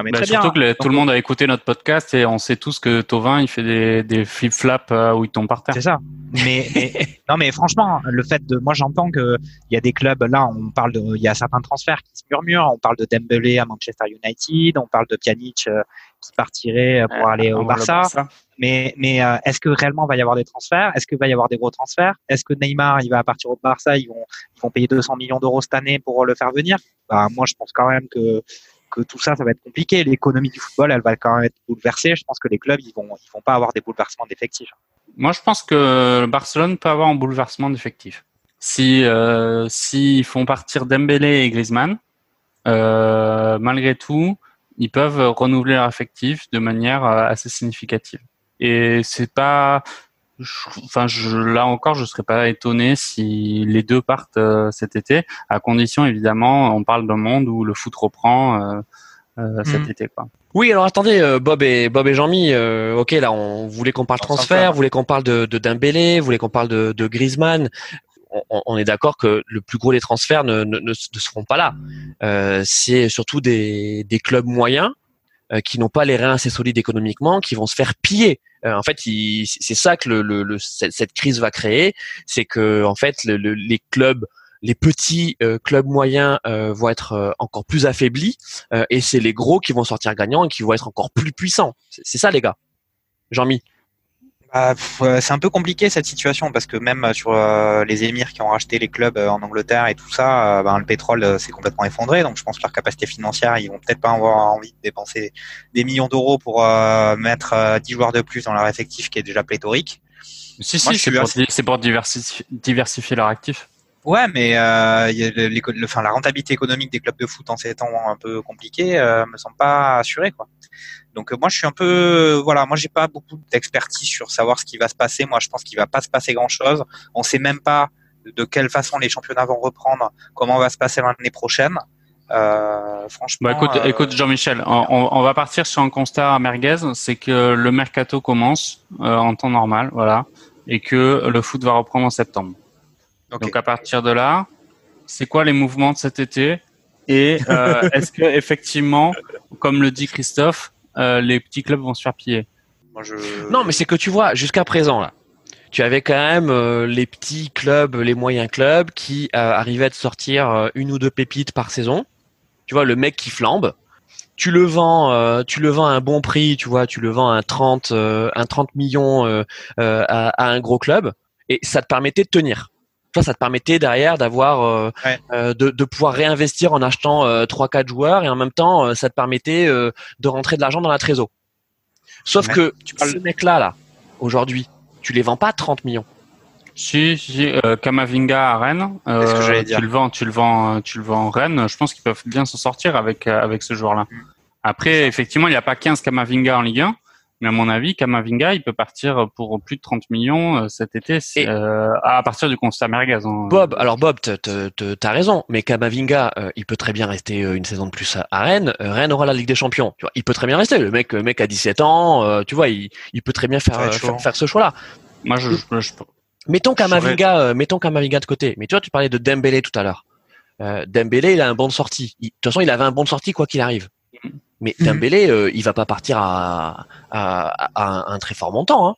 Mais bah, surtout que tout le monde a écouté notre podcast et on sait tous que Tovin il fait des, des flip-flaps où il tombe par terre. C'est ça. Mais, non, mais franchement, le fait de, moi j'entends que il y a des clubs là, on parle de, il y a certains transferts qui se murmurent. On parle de Dembélé à Manchester United, on parle de Pjanic euh, qui partirait euh, pour aller au Barça. Mais, mais euh, est-ce que réellement va y avoir des transferts? Est-ce qu'il va y avoir des gros transferts? Est-ce que Neymar il va partir au Barça Ils vont, ils vont payer 200 millions d'euros cette année pour le faire venir? Bah, moi je pense quand même que que tout ça, ça va être compliqué. L'économie du football, elle va quand même être bouleversée. Je pense que les clubs, ils vont, ils vont pas avoir des bouleversements d'effectifs. Moi, je pense que Barcelone peut avoir un bouleversement d'effectifs. Si euh, s'ils font partir Dembélé et Griezmann, euh, malgré tout, ils peuvent renouveler leur effectif de manière euh, assez significative. Et c'est pas, enfin, je, là encore, je serais pas étonné si les deux partent euh, cet été, à condition évidemment, on parle d'un monde où le foot reprend euh, cet mm. été, quoi. Oui, alors attendez, euh, Bob et Bob et Jean-Mi, euh, ok, là, on voulait qu'on parle transfert, vous voulez qu'on parle de, de Dembélé, vous voulez qu'on parle de, de Griezmann. On, on, est d'accord que le plus gros des transferts ne, ne, ne, seront pas là. Euh, c'est surtout des, des clubs moyens euh, qui n'ont pas les reins assez solides économiquement, qui vont se faire piller. en fait, c'est ça que le, le, cette, cette, crise va créer, c'est que en fait, les clubs les petits euh, clubs moyens euh, vont être euh, encore plus affaiblis et c'est les gros qui vont sortir gagnants et qui vont être encore plus puissants. C'est ça les gars. Jean-Mi. Bah, c'est un peu compliqué cette situation parce que même sur les émirs qui ont racheté les clubs en Angleterre et tout ça, ben, le pétrole s'est complètement effondré. Donc je pense que leur capacité financière, ils vont peut-être pas avoir envie de dépenser des millions d'euros pour mettre 10 joueurs de plus dans leur effectif qui est déjà pléthorique. Si, si, c'est pour, diversifier leur actif. Ouais, mais euh, y a le, enfin, la rentabilité économique des clubs de foot en ces temps un peu compliqués euh, me semble pas assurée, quoi. Donc euh, moi, je suis un peu, voilà, moi j'ai pas beaucoup d'expertise sur savoir ce qui va se passer. Moi, je pense qu'il va pas se passer grand chose. On sait même pas de quelle façon les championnats vont reprendre, comment va se passer l'année prochaine. Euh, franchement. Bah, écoute, écoute Jean-Michel, on, on, va partir sur un constat merguez, c'est que le mercato commence en temps normal, voilà, et que le foot va reprendre en septembre. Donc à partir de là, c'est quoi les mouvements de cet été? Et euh, est-ce que effectivement, comme le dit Christophe, euh, les petits clubs vont se faire piller Non, mais c'est que tu vois, jusqu'à présent là, tu avais quand même euh, les petits clubs, les moyens clubs qui euh, arrivaient à te sortir euh, une ou deux pépites par saison. Tu vois, le mec qui flambe, tu le vends, tu le vends à un bon prix, tu vois, tu le vends à un 30, un 30 millions à, à, un gros club, et ça te permettait de tenir. Ça, ça te permettait derrière d'avoir, de, de, pouvoir réinvestir en achetant trois, quatre joueurs, et en même temps, ça te permettait de rentrer de l'argent dans la trésor. Sauf que tu parles... ce mec-là, là, aujourd'hui, tu les vends pas 30 millions. Si, si euh, Kamavinga à Rennes, euh, tu le vends, tu le vends, tu le vends Rennes. Je pense qu'ils peuvent bien s'en sortir avec euh, avec ce joueur-là. Mm. Après, effectivement, il n'y a pas 15 Kamavinga en Ligue 1. Mais à mon avis, Kamavinga, il peut partir pour plus de 30 millions euh, cet été euh, à partir du constat merguez. Hein. Bob, alors Bob, t'as raison, mais Kamavinga, euh, il peut très bien rester une saison de plus à, Rennes. Rennes aura la Ligue des Champions. Tu vois, il peut très bien rester. Le mec, le mec a 17 ans, tu vois, il, il peut très bien faire, faire, ce choix-là. Moi, je, je, je mettons Kamavinga, mettons Kamavinga de côté. Mais tu vois, tu parlais de Dembélé tout à l'heure. Dembélé, il a un bon de sortie. de toute façon, il avait un bon de sortie quoi qu'il arrive. Mais mhm. Dembélé, euh, il va pas partir à, à, à, un très fort montant. Hein.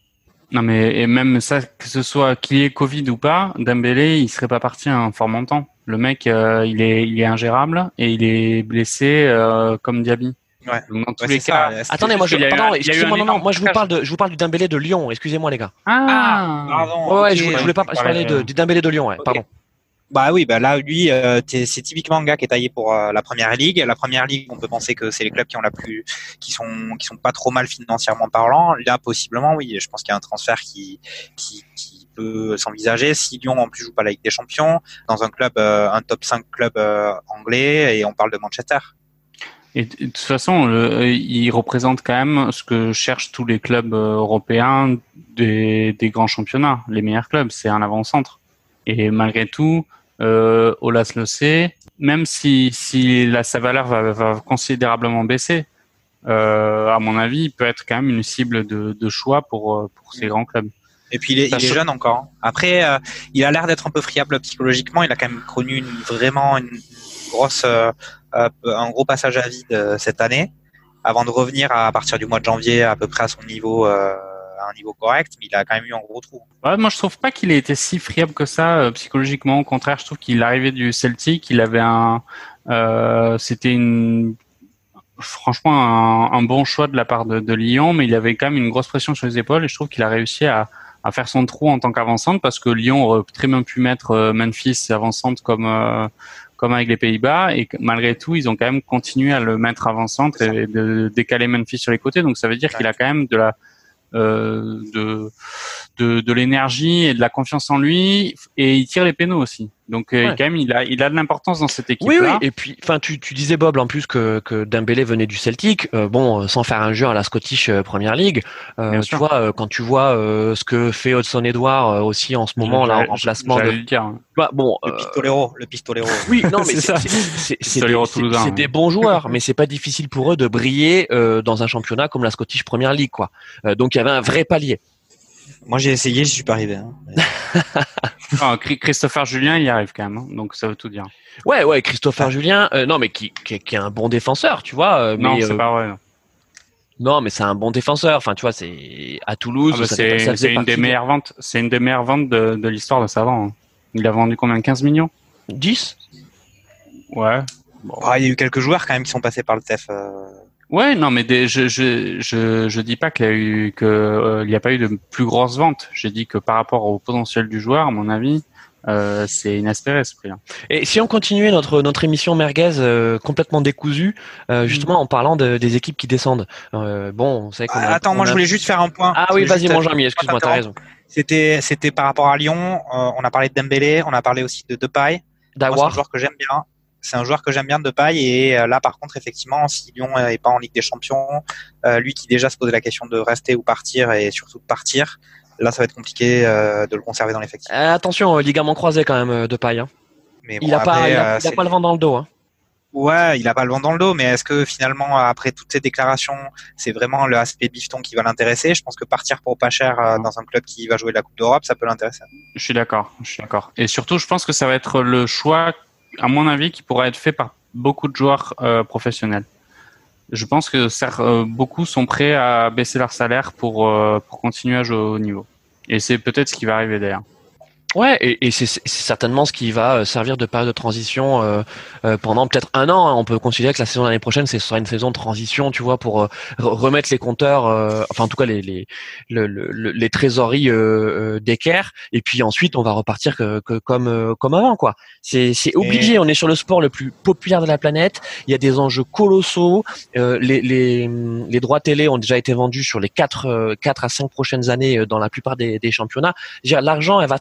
Non, mais et même ça, que ce soit qu'il y ait Covid ou pas, Dembélé, il serait pas parti à un fort montant. Le mec, euh, il est, il est ingérable et il est blessé euh, comme Diaby. Ouais. dans tous les cas. Attendez, moi je, pardon, excusez-moi, non, non, moi je vous parle de, je vous parle du Dembélé de Lyon. Excusez-moi les gars. Ah, ah pardon. Ouais, je, je, voulais pas parler de, du Dembélé de Lyon. Ouais, Pardon. Bah oui, bah là, lui, euh, c'est typiquement un gars qui est taillé pour euh, la première ligue. La première ligue, on peut penser que c'est les clubs qui ont la plus, qui sont, qui sont pas trop mal financièrement parlant. Là, possiblement, oui. Je pense qu'il y a un transfert qui, qui, peut s'envisager. Si Lyon en plus joue pas la Ligue des Champions, dans un club, euh, un top 5 club anglais, et on parle de Manchester. Et de toute façon, il représente quand même ce que cherchent tous les clubs européens des grands championnats, les meilleurs clubs. C'est un avant-centre. Et malgré tout, euh, Olas le sait, même si, si la, sa valeur va, va considérablement baisser, euh, à mon avis, il peut être quand même une cible de, de choix pour, euh, pour ces grands clubs. Et puis il est, il est jeune encore. Hein. Après, euh, il a l'air d'être un peu friable psychologiquement. Il a quand même connu une, vraiment une grosse, euh, un gros passage à vide cette année, avant de revenir à, à, partir du mois de janvier à peu près à son niveau à un niveau correct, mais il a quand même eu un gros trou. Ouais, moi, je trouve pas qu'il ait été si friable que ça euh, psychologiquement. Au contraire, je trouve qu'il arrivait du Celtic, il avait un, euh, c'était une, franchement un, bon choix de la part de, Lyon, mais il avait quand même une grosse pression sur les épaules et je trouve qu'il a réussi à, à faire son trou en tant qu'avançante parce que Lyon aurait très bien pu mettre euh, Memphis avançante comme comme avec les Pays-Bas et malgré tout ils ont quand même continué à le mettre avant-centre et de décaler Memphis sur les côtés donc ça veut dire qu'il a quand même de la de, de, de l'énergie et de la confiance en lui et il tire les pénaux aussi. Donc euh, quand même il a il a de l'importance dans cette équipe. Oui, oui. Et puis enfin tu, tu disais Bob en plus que que Dembélé venait du Celtic. Euh, bon sans faire un jeu à la Scottish Premier League. tu vois quand tu vois ce que fait Hudson Edouard aussi en ce moment là en remplacement de. Dire. Hein. Bah, bon le pistolero le pistolero. Oui non mais c'est des, des bons joueurs mais c'est pas difficile pour eux de briller dans un championnat comme la Scottish Premier League quoi. donc il y avait un vrai palier. Moi, j'ai essayé, je suis pas arrivé. Hein. Ah, Christopher Julien, il y arrive quand même, hein, donc ça veut tout dire. Ouais, ouais, Christopher Julien, euh, non, mais qui, qui, qui, est un bon défenseur, tu vois. Euh, non, c'est euh, pas vrai. Non. mais c'est un bon défenseur. Enfin, tu vois, c'est à Toulouse. Ah bah c'est une des meilleures ventes. C'est une des meilleures ventes de, de l'histoire de Savant. Hein. Il a vendu combien 15 millions? 10 Ouais. Bon. Ah, il y a eu quelques joueurs quand même qui sont passés par le TEF. Ouais, non, mais je, je, je, je dis pas qu'il y a eu que euh, il n'y a pas eu de plus grosses ventes. J'ai dit que par rapport au potentiel du joueur, à mon avis, euh, c'est inespéré ce prix. -là. Et si on continuait notre notre émission merguez euh, complètement décousue, euh, mm. justement en parlant de, des équipes qui descendent. Euh, bon, on sait qu'on ah, Attends, moi je voulais juste faire un point. Ah oui, vas-y, mon ami, excuse-moi, t'as raison. C'était c'était par rapport à Lyon. on a parlé de Dembélé, on a parlé aussi de Depay. D'avoir. un joueur que j'aime bien c'est un joueur que j'aime bien de paille et euh, là par contre effectivement si Lyon est pas en Ligue des Champions, euh, lui qui déjà se posait la question de rester ou partir et surtout de partir, là ça va être compliqué euh, de le conserver dans l'effectif. attention, ligament croisé quand même de paille. Hein. Mais il a pas, il a, pas le vent dans le dos. Hein. Ouais, il a pas le vent dans le dos, mais est-ce que finalement, après toutes ces déclarations, c'est vraiment le aspect bifton qui va l'intéresser? Je pense que partir pour pas cher dans un club qui va jouer la Coupe d'Europe, ça peut l'intéresser. Je suis d'accord, je suis d'accord. Et surtout, je pense que ça va être le choix à mon avis, qui pourrait être fait par beaucoup de joueurs euh, professionnels. Je pense que euh, beaucoup sont prêts à baisser leur salaire pour, euh, pour continuer à jouer au niveau. Et c'est peut-être ce qui va arriver d'ailleurs. Ouais, et, et c'est certainement ce qui va euh, servir de période de transition euh, euh, pendant peut-être un an. hein. On peut considérer que la saison de l'année prochaine, ce sera une saison de transition, tu vois, pour euh, re- remettre les compteurs, euh, enfin en tout cas les les le- le- le- les trésoreries d'équerre. Et puis ensuite, on va repartir que, que comme comme avant, quoi. C'est c'est obligé. On est sur le sport le plus populaire de la planète. Il y a des enjeux colossaux. Euh, les les les droits télé ont déjà été vendus sur les quatre quatre à cinq prochaines années dans la plupart des, des championnats. L'argent, elle va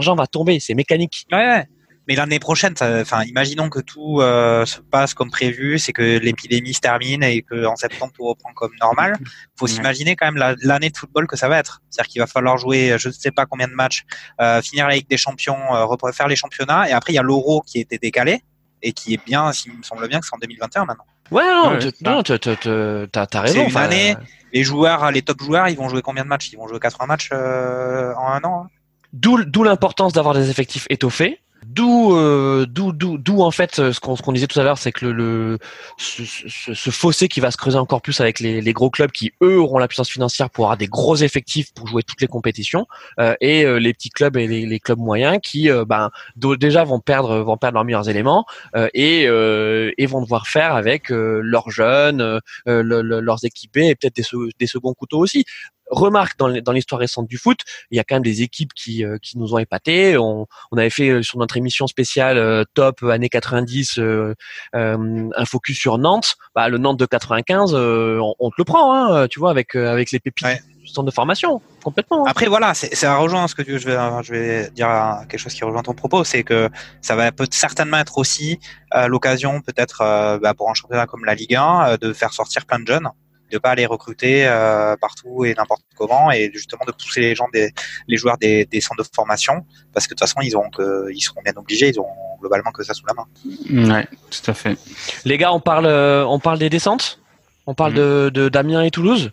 l'argent va tomber. C'est mécanique. Ouais, ouais. Mais l'année prochaine, enfin, imaginons que tout euh, se passe comme prévu, c'est que l'épidémie se termine et que en septembre tout reprend comme normal. Faut Ouais. s'imaginer quand même la- l'année de football que ça va être. C'est-à-dire qu'il va falloir jouer, je ne sais pas combien de matchs, euh, finir la Ligue des Champions, euh, faire les championnats, et après il y a l'Euro qui a été décalé et qui est bien, il me semble bien que c'est en 2021 maintenant. Ouais, non, Ouais, non, t'as raison. C'est une enfin, année. Les joueurs, les top joueurs, ils vont jouer combien de matchs? Ils vont jouer 80 matchs euh, en un an. hein D'où l'importance d'avoir des effectifs étoffés. D'où euh, d'où en fait euh, ce qu'on disait tout à l'heure, c'est que le, le ce, ce, ce fossé qui va se creuser encore plus avec les, les gros clubs qui eux auront la puissance financière pour avoir des gros effectifs pour jouer toutes les compétitions euh, et euh, les petits clubs et les, les clubs moyens qui euh, ben déjà vont perdre vont perdre leurs meilleurs éléments euh, et et vont devoir faire avec leurs jeunes, le- le- leurs équipés et peut-être des, des seconds couteaux aussi. Remarque dans l'histoire récente du foot, il y a quand même des équipes qui euh, qui nous ont épatés. On, on avait fait euh, sur notre émission spéciale euh, top années 90 euh, euh, un focus sur Nantes. Bah, le Nantes de 95, euh, on, on te le prend, hein, tu vois, avec euh, avec les pépites Ouais. du centre de formation, complètement. hein. Après voilà, c'est ça rejoint ce que tu, je vais je vais dire quelque chose qui rejoint ton propos, c'est que ça va peut certainement être aussi euh, l'occasion peut-être euh, bah, pour un championnat comme la Ligue 1 euh, de faire sortir plein de jeunes, de pas aller recruter euh, partout et n'importe comment et justement de pousser les gens des les joueurs des, des centres de formation parce que de toute façon ils auront que ils seront bien obligés, ils auront globalement que ça sous la main. Ouais, tout à fait. Les gars, on parle euh, on parle des descentes? On parle Mhm. de de d'Amiens et Toulouse?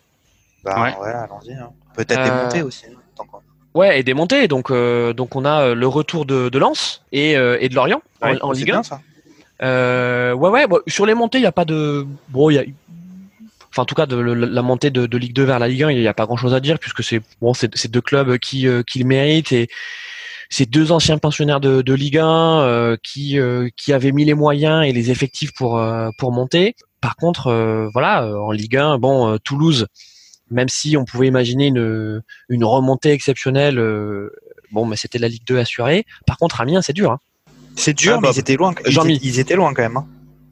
Bah Ouais. ouais, allons-y. hein. Peut-être Euh, des montées aussi. hein, tant qu'on- Ouais, et des montées. Donc donc donc on a euh, le retour de de Lens et euh, et de Lorient en, Ouais, en c'est Ligue 1. bien, ça. Euh, ouais, ouais. bon, sur les montées, il y a pas de. Bon, il y a. Enfin, en tout cas, de, le- la montée de, de Ligue 2 vers la Ligue 1, il n'y a pas grand-chose à dire puisque c'est bon, c'est deux clubs qui euh, qui le méritent et c'est deux anciens pensionnaires de, de Ligue 1 euh, qui euh, qui avaient mis les moyens et les effectifs pour euh, pour monter. Par contre, euh, voilà, en Ligue 1, bon, euh, Toulouse, même si on pouvait imaginer une une remontée exceptionnelle, euh, bon, mais c'était la Ligue 2 assurée. Par contre, Amiens, c'est dur. Hein. C'est dur, Ah, mais Bob. ils étaient loin. Ils, ils étaient loin quand même. hein.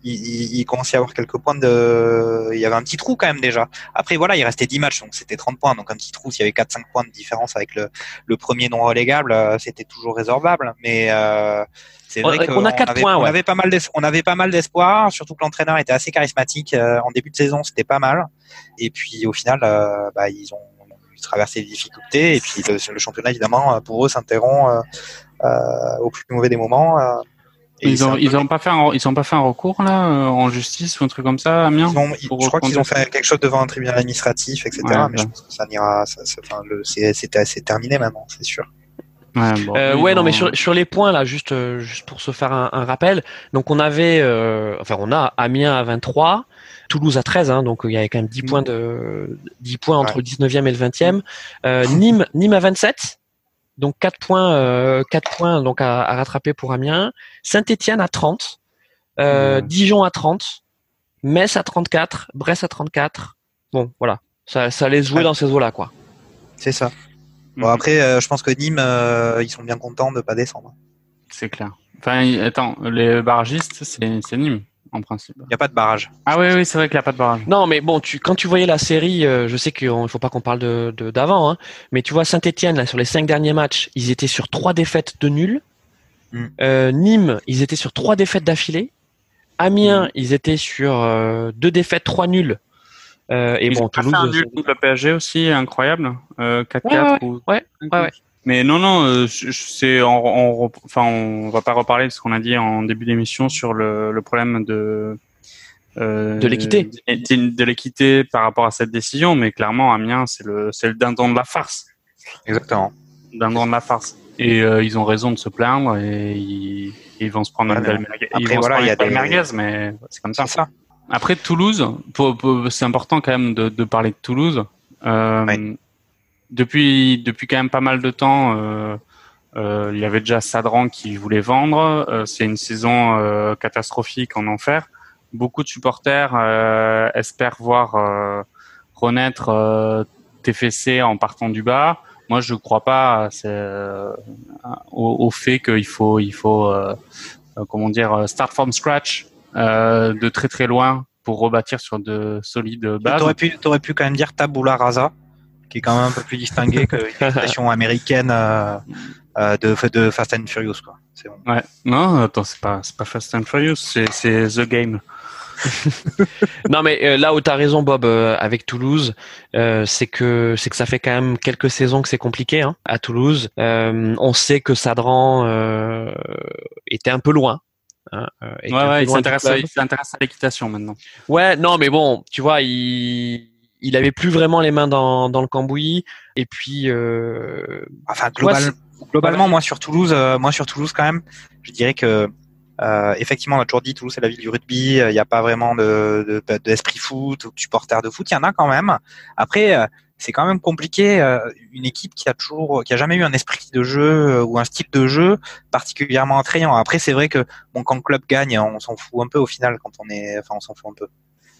Ils commençaient à avoir quelques points de. Il y avait un petit trou quand même déjà. Après voilà, il restait 10 matchs, donc c'était 30 points. Donc un petit trou, s'il y avait 4-5 points de différence avec le, le premier non relégable, euh, c'était toujours résorbable. Mais euh, c'est On- vrai on a qu'on quatre avait, points, on ouais. avait pas mal d'es- on avait pas mal d'espoir, surtout que l'entraîneur était assez charismatique. Euh, en début de saison, c'était pas mal. Et puis au final, euh, bah, ils ont traversé les difficultés. Et puis le, le championnat, évidemment, pour eux, s'interrompt euh, euh, au plus mauvais des moments. euh, et Ils c'est un ont, peu- ils ont pas fait un, ils ont pas fait un recours là euh, en justice ou un truc comme ça, Amiens Ils ont- ils- pour je crois qu'ils ont fait quelque chose devant un tribunal administratif, etc. Ouais, mais ouais. je pense que ça n'ira. ça- ça- enfin, le- C'est c'est- c'est terminé maintenant, c'est sûr. Ouais, bon, Euh, ouais, non, mais sur, sur les points là, juste euh, juste pour se faire un, un rappel. Donc on avait, euh, enfin on a Amiens à 23, Toulouse à 13, hein, donc il y avait quand même 10 Mm. points de 10 points entre Ouais. le 19e et le 20e. Euh, Nîmes Nîmes à 27, donc 4 points euh, 4 points donc à, à rattraper pour Amiens. Saint-Étienne à 30, euh, Mm. Dijon à 30, Metz à 34, Brest à 34. Bon, voilà, ça ça allait se jouer Ouais. dans ces eaux là quoi. C'est ça. Bon, Mhm. après, euh, je pense que Nîmes, euh, ils sont bien contents de pas descendre. C'est clair. Enfin, attends, les barragistes, c'est Nîmes en principe. Il n'y a pas de barrage. Ah oui, oui, c'est vrai qu'il n'y a pas de barrage. Non, mais bon, tu, quand tu voyais la série, euh, je sais qu'il ne faut pas qu'on parle de de- d'avant, hein, mais tu vois Saint-Etienne, là, sur les cinq derniers matchs, ils étaient sur trois défaites de nul. Mm. Euh, Nîmes, ils étaient sur trois défaites d'affilée. Amiens, ils étaient sur euh, deux défaites, trois nuls. Euh, et Ils bon, Toulouse. un nul contre le PSG aussi, incroyable. Euh, 4-4 Ouais, ou ouais, ouais, ouais. Mais non, non, euh, c'est, on, on, enfin, on va pas reparler de ce qu'on a dit en début d'émission sur le, le problème de euh, De l'équité. de, de l'équité par rapport à cette décision, mais clairement, Amiens, c'est le, c'est le dindon de la farce, Exactement. dindon de la farce. Et euh, ils ont raison de se plaindre et ils, ils vont se prendre Ouais, une belle merguez. après, Ils voilà, il y a des- merguez, mais c'est comme ça. Après Toulouse, pour- pour- c'est important quand même de, de parler de Toulouse. Euh, Ouais. Depuis depuis quand même pas mal de temps, euh, euh, il y avait déjà Sadran qui voulait vendre. Euh, c'est une saison euh, catastrophique en enfer. Beaucoup de supporters euh, espèrent voir renaître TFC en partant du bas. Moi, je ne crois pas au, au, fait qu'il faut il faut comment dire start from scratch de très très loin pour rebâtir sur de solides bases. T'aurais pu, aurais pu quand même dire tabula rasa, qui est quand même un peu plus distingué que l'expression américaine euh, euh, de, de Fast and Furious, quoi. Bon. Ouais. Non, attends, c'est pas, c'est pas Fast and Furious, c'est, c'est The Game. non mais euh, là où tu as raison Bob euh, avec Toulouse, euh, c'est que c'est que ça fait quand même quelques saisons que c'est compliqué hein, à Toulouse. on sait que Sadran était un peu loin Hein, euh, ouais, ouais, il s'intéresse à, l'équitation maintenant. Ouais, non, mais bon, tu vois, il, il avait plus vraiment les mains dans, dans le cambouis. Et puis, euh, enfin, globalement, moi sur Toulouse, euh, moi sur Toulouse quand même, je dirais que euh, effectivement, on a toujours dit Toulouse c'est la ville du rugby. Il n'y a pas vraiment de d'esprit de, foot ou de supporters de foot. Il y en a quand même. Après, c'est quand même compliqué. Euh, une équipe qui a toujours, qui a jamais eu un esprit de jeu euh, ou un style de jeu particulièrement attrayant. Après, c'est vrai que bon, quand le club gagne, on s'en fout un peu au final. Quand on est, enfin, on s'en fout un peu.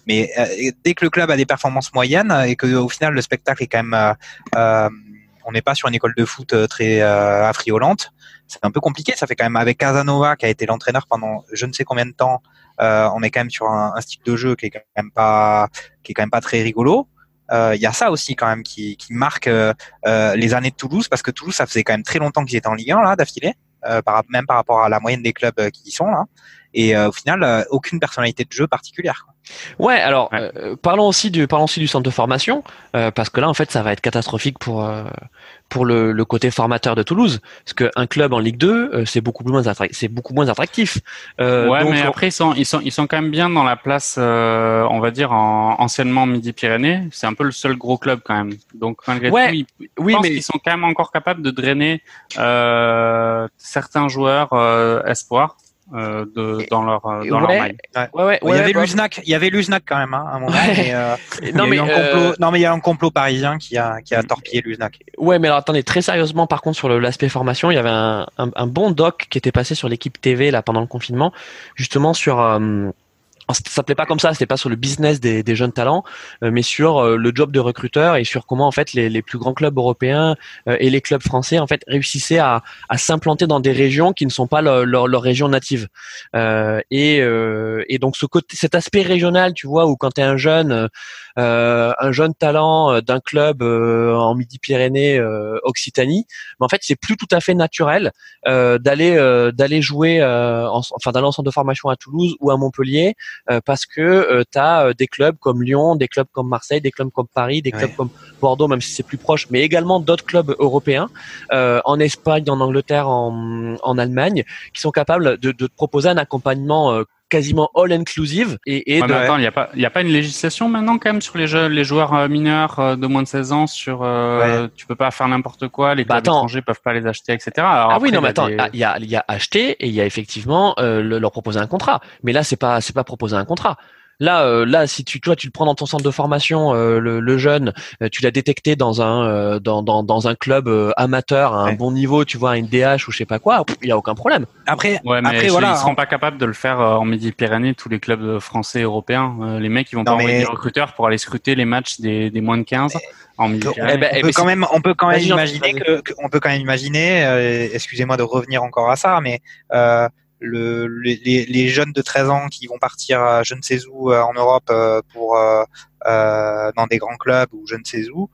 Mais euh, dès que le club a des performances moyennes et que au final le spectacle est quand même, euh, on n'est pas sur une école de foot très affriolante, c'est un peu compliqué. Ça fait quand même avec Casanova qui a été l'entraîneur pendant je ne sais combien de temps. on est quand même sur un, un, style de jeu qui est quand même pas, qui est quand même pas très rigolo. Euh, il y a ça aussi quand même qui, qui marque euh, euh, les années de Toulouse parce que Toulouse ça faisait quand même très longtemps qu'ils étaient en Ligue 1 là d'affilée par, même par rapport à la moyenne des clubs qui y sont là et au final aucune personnalité de jeu particulière. Ouais, alors parlons aussi du parlons aussi du centre de formation parce que là en fait ça va être catastrophique pour pour le, le, côté formateur de Toulouse, parce qu'un club en Ligue 2, euh, c'est beaucoup moins c'est beaucoup moins attractif. Euh, ouais, mais après ils sont ils sont ils sont quand même bien dans la place, euh, on va dire en, anciennement Midi-Pyrénées. C'est un peu le seul gros club quand même. Donc malgré tout, ils, oui, mais ils sont quand même encore capables de drainer euh, certains joueurs euh, espoirs. Euh, de, dans leur euh, dans ouais, leur Ouais, ouais, il y avait bah, Luznac, il y avait Luznac quand même hein, à un moment. Mais, euh, non, mais, complot, non mais il y a un complot parisien qui a qui a torpillé Luznac. Ouais, mais alors attendez très sérieusement par contre sur l'aspect formation, il y avait un, un, un, bon doc qui était passé sur l'équipe TV là pendant le confinement, justement sur ça s'appelait pas comme ça, c'était pas sur le business des, des jeunes talents, euh, mais sur euh, le job de recruteur et sur comment en fait les, les plus grands clubs européens euh, et les clubs français en fait réussissaient à, à s'implanter dans des régions qui ne sont pas leur, leur, leur région native. et, et donc ce côté, cet aspect régional, tu vois, où quand tu es un jeune, un jeune talent d'un club en Midi-Pyrénées, Occitanie, mais en fait c'est plus tout à fait naturel d'aller d'aller jouer, en, enfin d'aller en centre de formation à Toulouse ou à Montpellier. Euh, parce que euh, tu as euh, des clubs comme Lyon, des clubs comme Marseille, des clubs comme Paris, des clubs comme Bordeaux, même si c'est plus proche, mais également d'autres clubs européens en Espagne, en Angleterre, en, en Allemagne, qui sont capables de, de te proposer un accompagnement quasiment all inclusive et, et de... attends, il n'y a pas il y a pas une législation maintenant quand même sur les jeux, les joueurs mineurs de moins de 16 ans sur euh, tu peux pas faire n'importe quoi les bah, clubs étrangers peuvent pas les acheter etc Alors ah oui non mais attends il y a il y a acheté et il y a effectivement euh, leur proposer un contrat. Mais là c'est pas c'est pas proposer un contrat Là, euh, là, si tu, toi, tu le prends dans ton centre de formation, euh, le, jeune, euh, tu l'as détecté dans un, dans, dans, dans, un club amateur à un bon niveau, tu vois, un DH ou je sais pas quoi, il y a aucun problème. Après, ouais, mais après, voilà, ils seront pas capables de le faire en Midi-Pyrénées, tous les clubs français, européens. les mecs, ils vont pas envoyer des recruteurs pour aller scruter les matchs des, des moins de 15. En midi eh ben, on, peut quand même, on peut quand même imaginer que, on peut quand même imaginer, excusez-moi de revenir encore à ça, mais euh, le, les, les, jeunes de 13 ans qui vont partir je ne sais où euh, en Europe euh, pour euh, dans des grands clubs ou je ne sais où,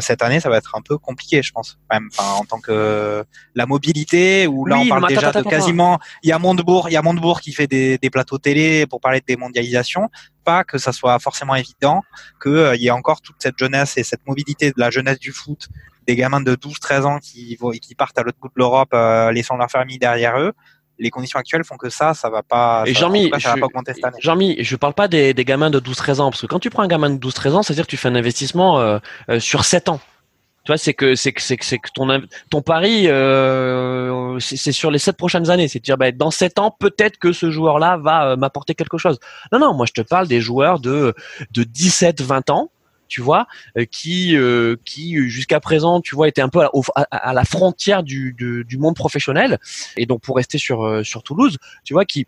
cette année, ça va être un peu compliqué, je pense. Même, enfin, en tant que la mobilité, où là on parle déjà de quasiment. Il y a Montebourg, il y a Montebourg qui fait des, des, plateaux télé pour parler de démondialisation. Pas que ça soit forcément évident qu'il il y ait encore toute cette jeunesse et cette mobilité de la jeunesse du foot, des gamins de 12-13 ans qui, qui partent à l'autre bout de l'Europe, laissant leur famille derrière eux les conditions actuelles font que ça, ça va pas. Et Jean-Mi, je, Jean-Mi, je parle pas des, des gamins de 12-13 ans, parce que quand tu prends un gamin de 12-13 ans, c'est-à-dire que tu fais un investissement euh, euh, sur 7 ans. Tu vois, c'est que c'est que c'est que, c'est que ton ton pari, euh, c'est sur les 7 prochaines années. C'est de dire, bah, dans 7 ans, peut-être que ce joueur-là va m'apporter quelque chose. Non, non, moi je te parle des joueurs de de 17-20 ans tu vois, qui qui jusqu'à présent, tu vois, était un peu à, la frontière du, du monde professionnel. Et donc pour rester sur sur Toulouse, tu vois, qui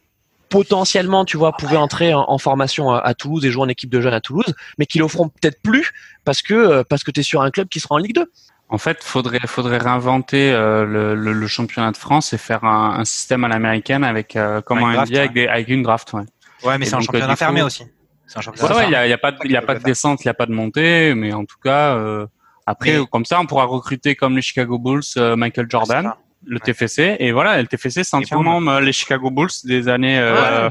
potentiellement, tu vois, pouvaient entrer en, formation à, Toulouse et jouer en équipe de jeunes à Toulouse, mais qui l'offront peut-être plus parce que euh, parce que tu es sur un club qui sera en Ligue 2. En fait, faudrait faudrait réinventer euh, le, le, championnat de France et faire un, système à l'américaine avec euh, comme un NBA avec, avec, une draft. Ouais, ouais mais c'est un championnat fermé aussi. Ouais, il y a, y a, pas de, y a pas de descente, il y a pas de montée, mais en tout cas, après comme ça, on pourra recruter comme les Chicago Bulls Michael Jordan le TFC et voilà le TFC c'est entièrement euh, les Chicago Bulls des années euh,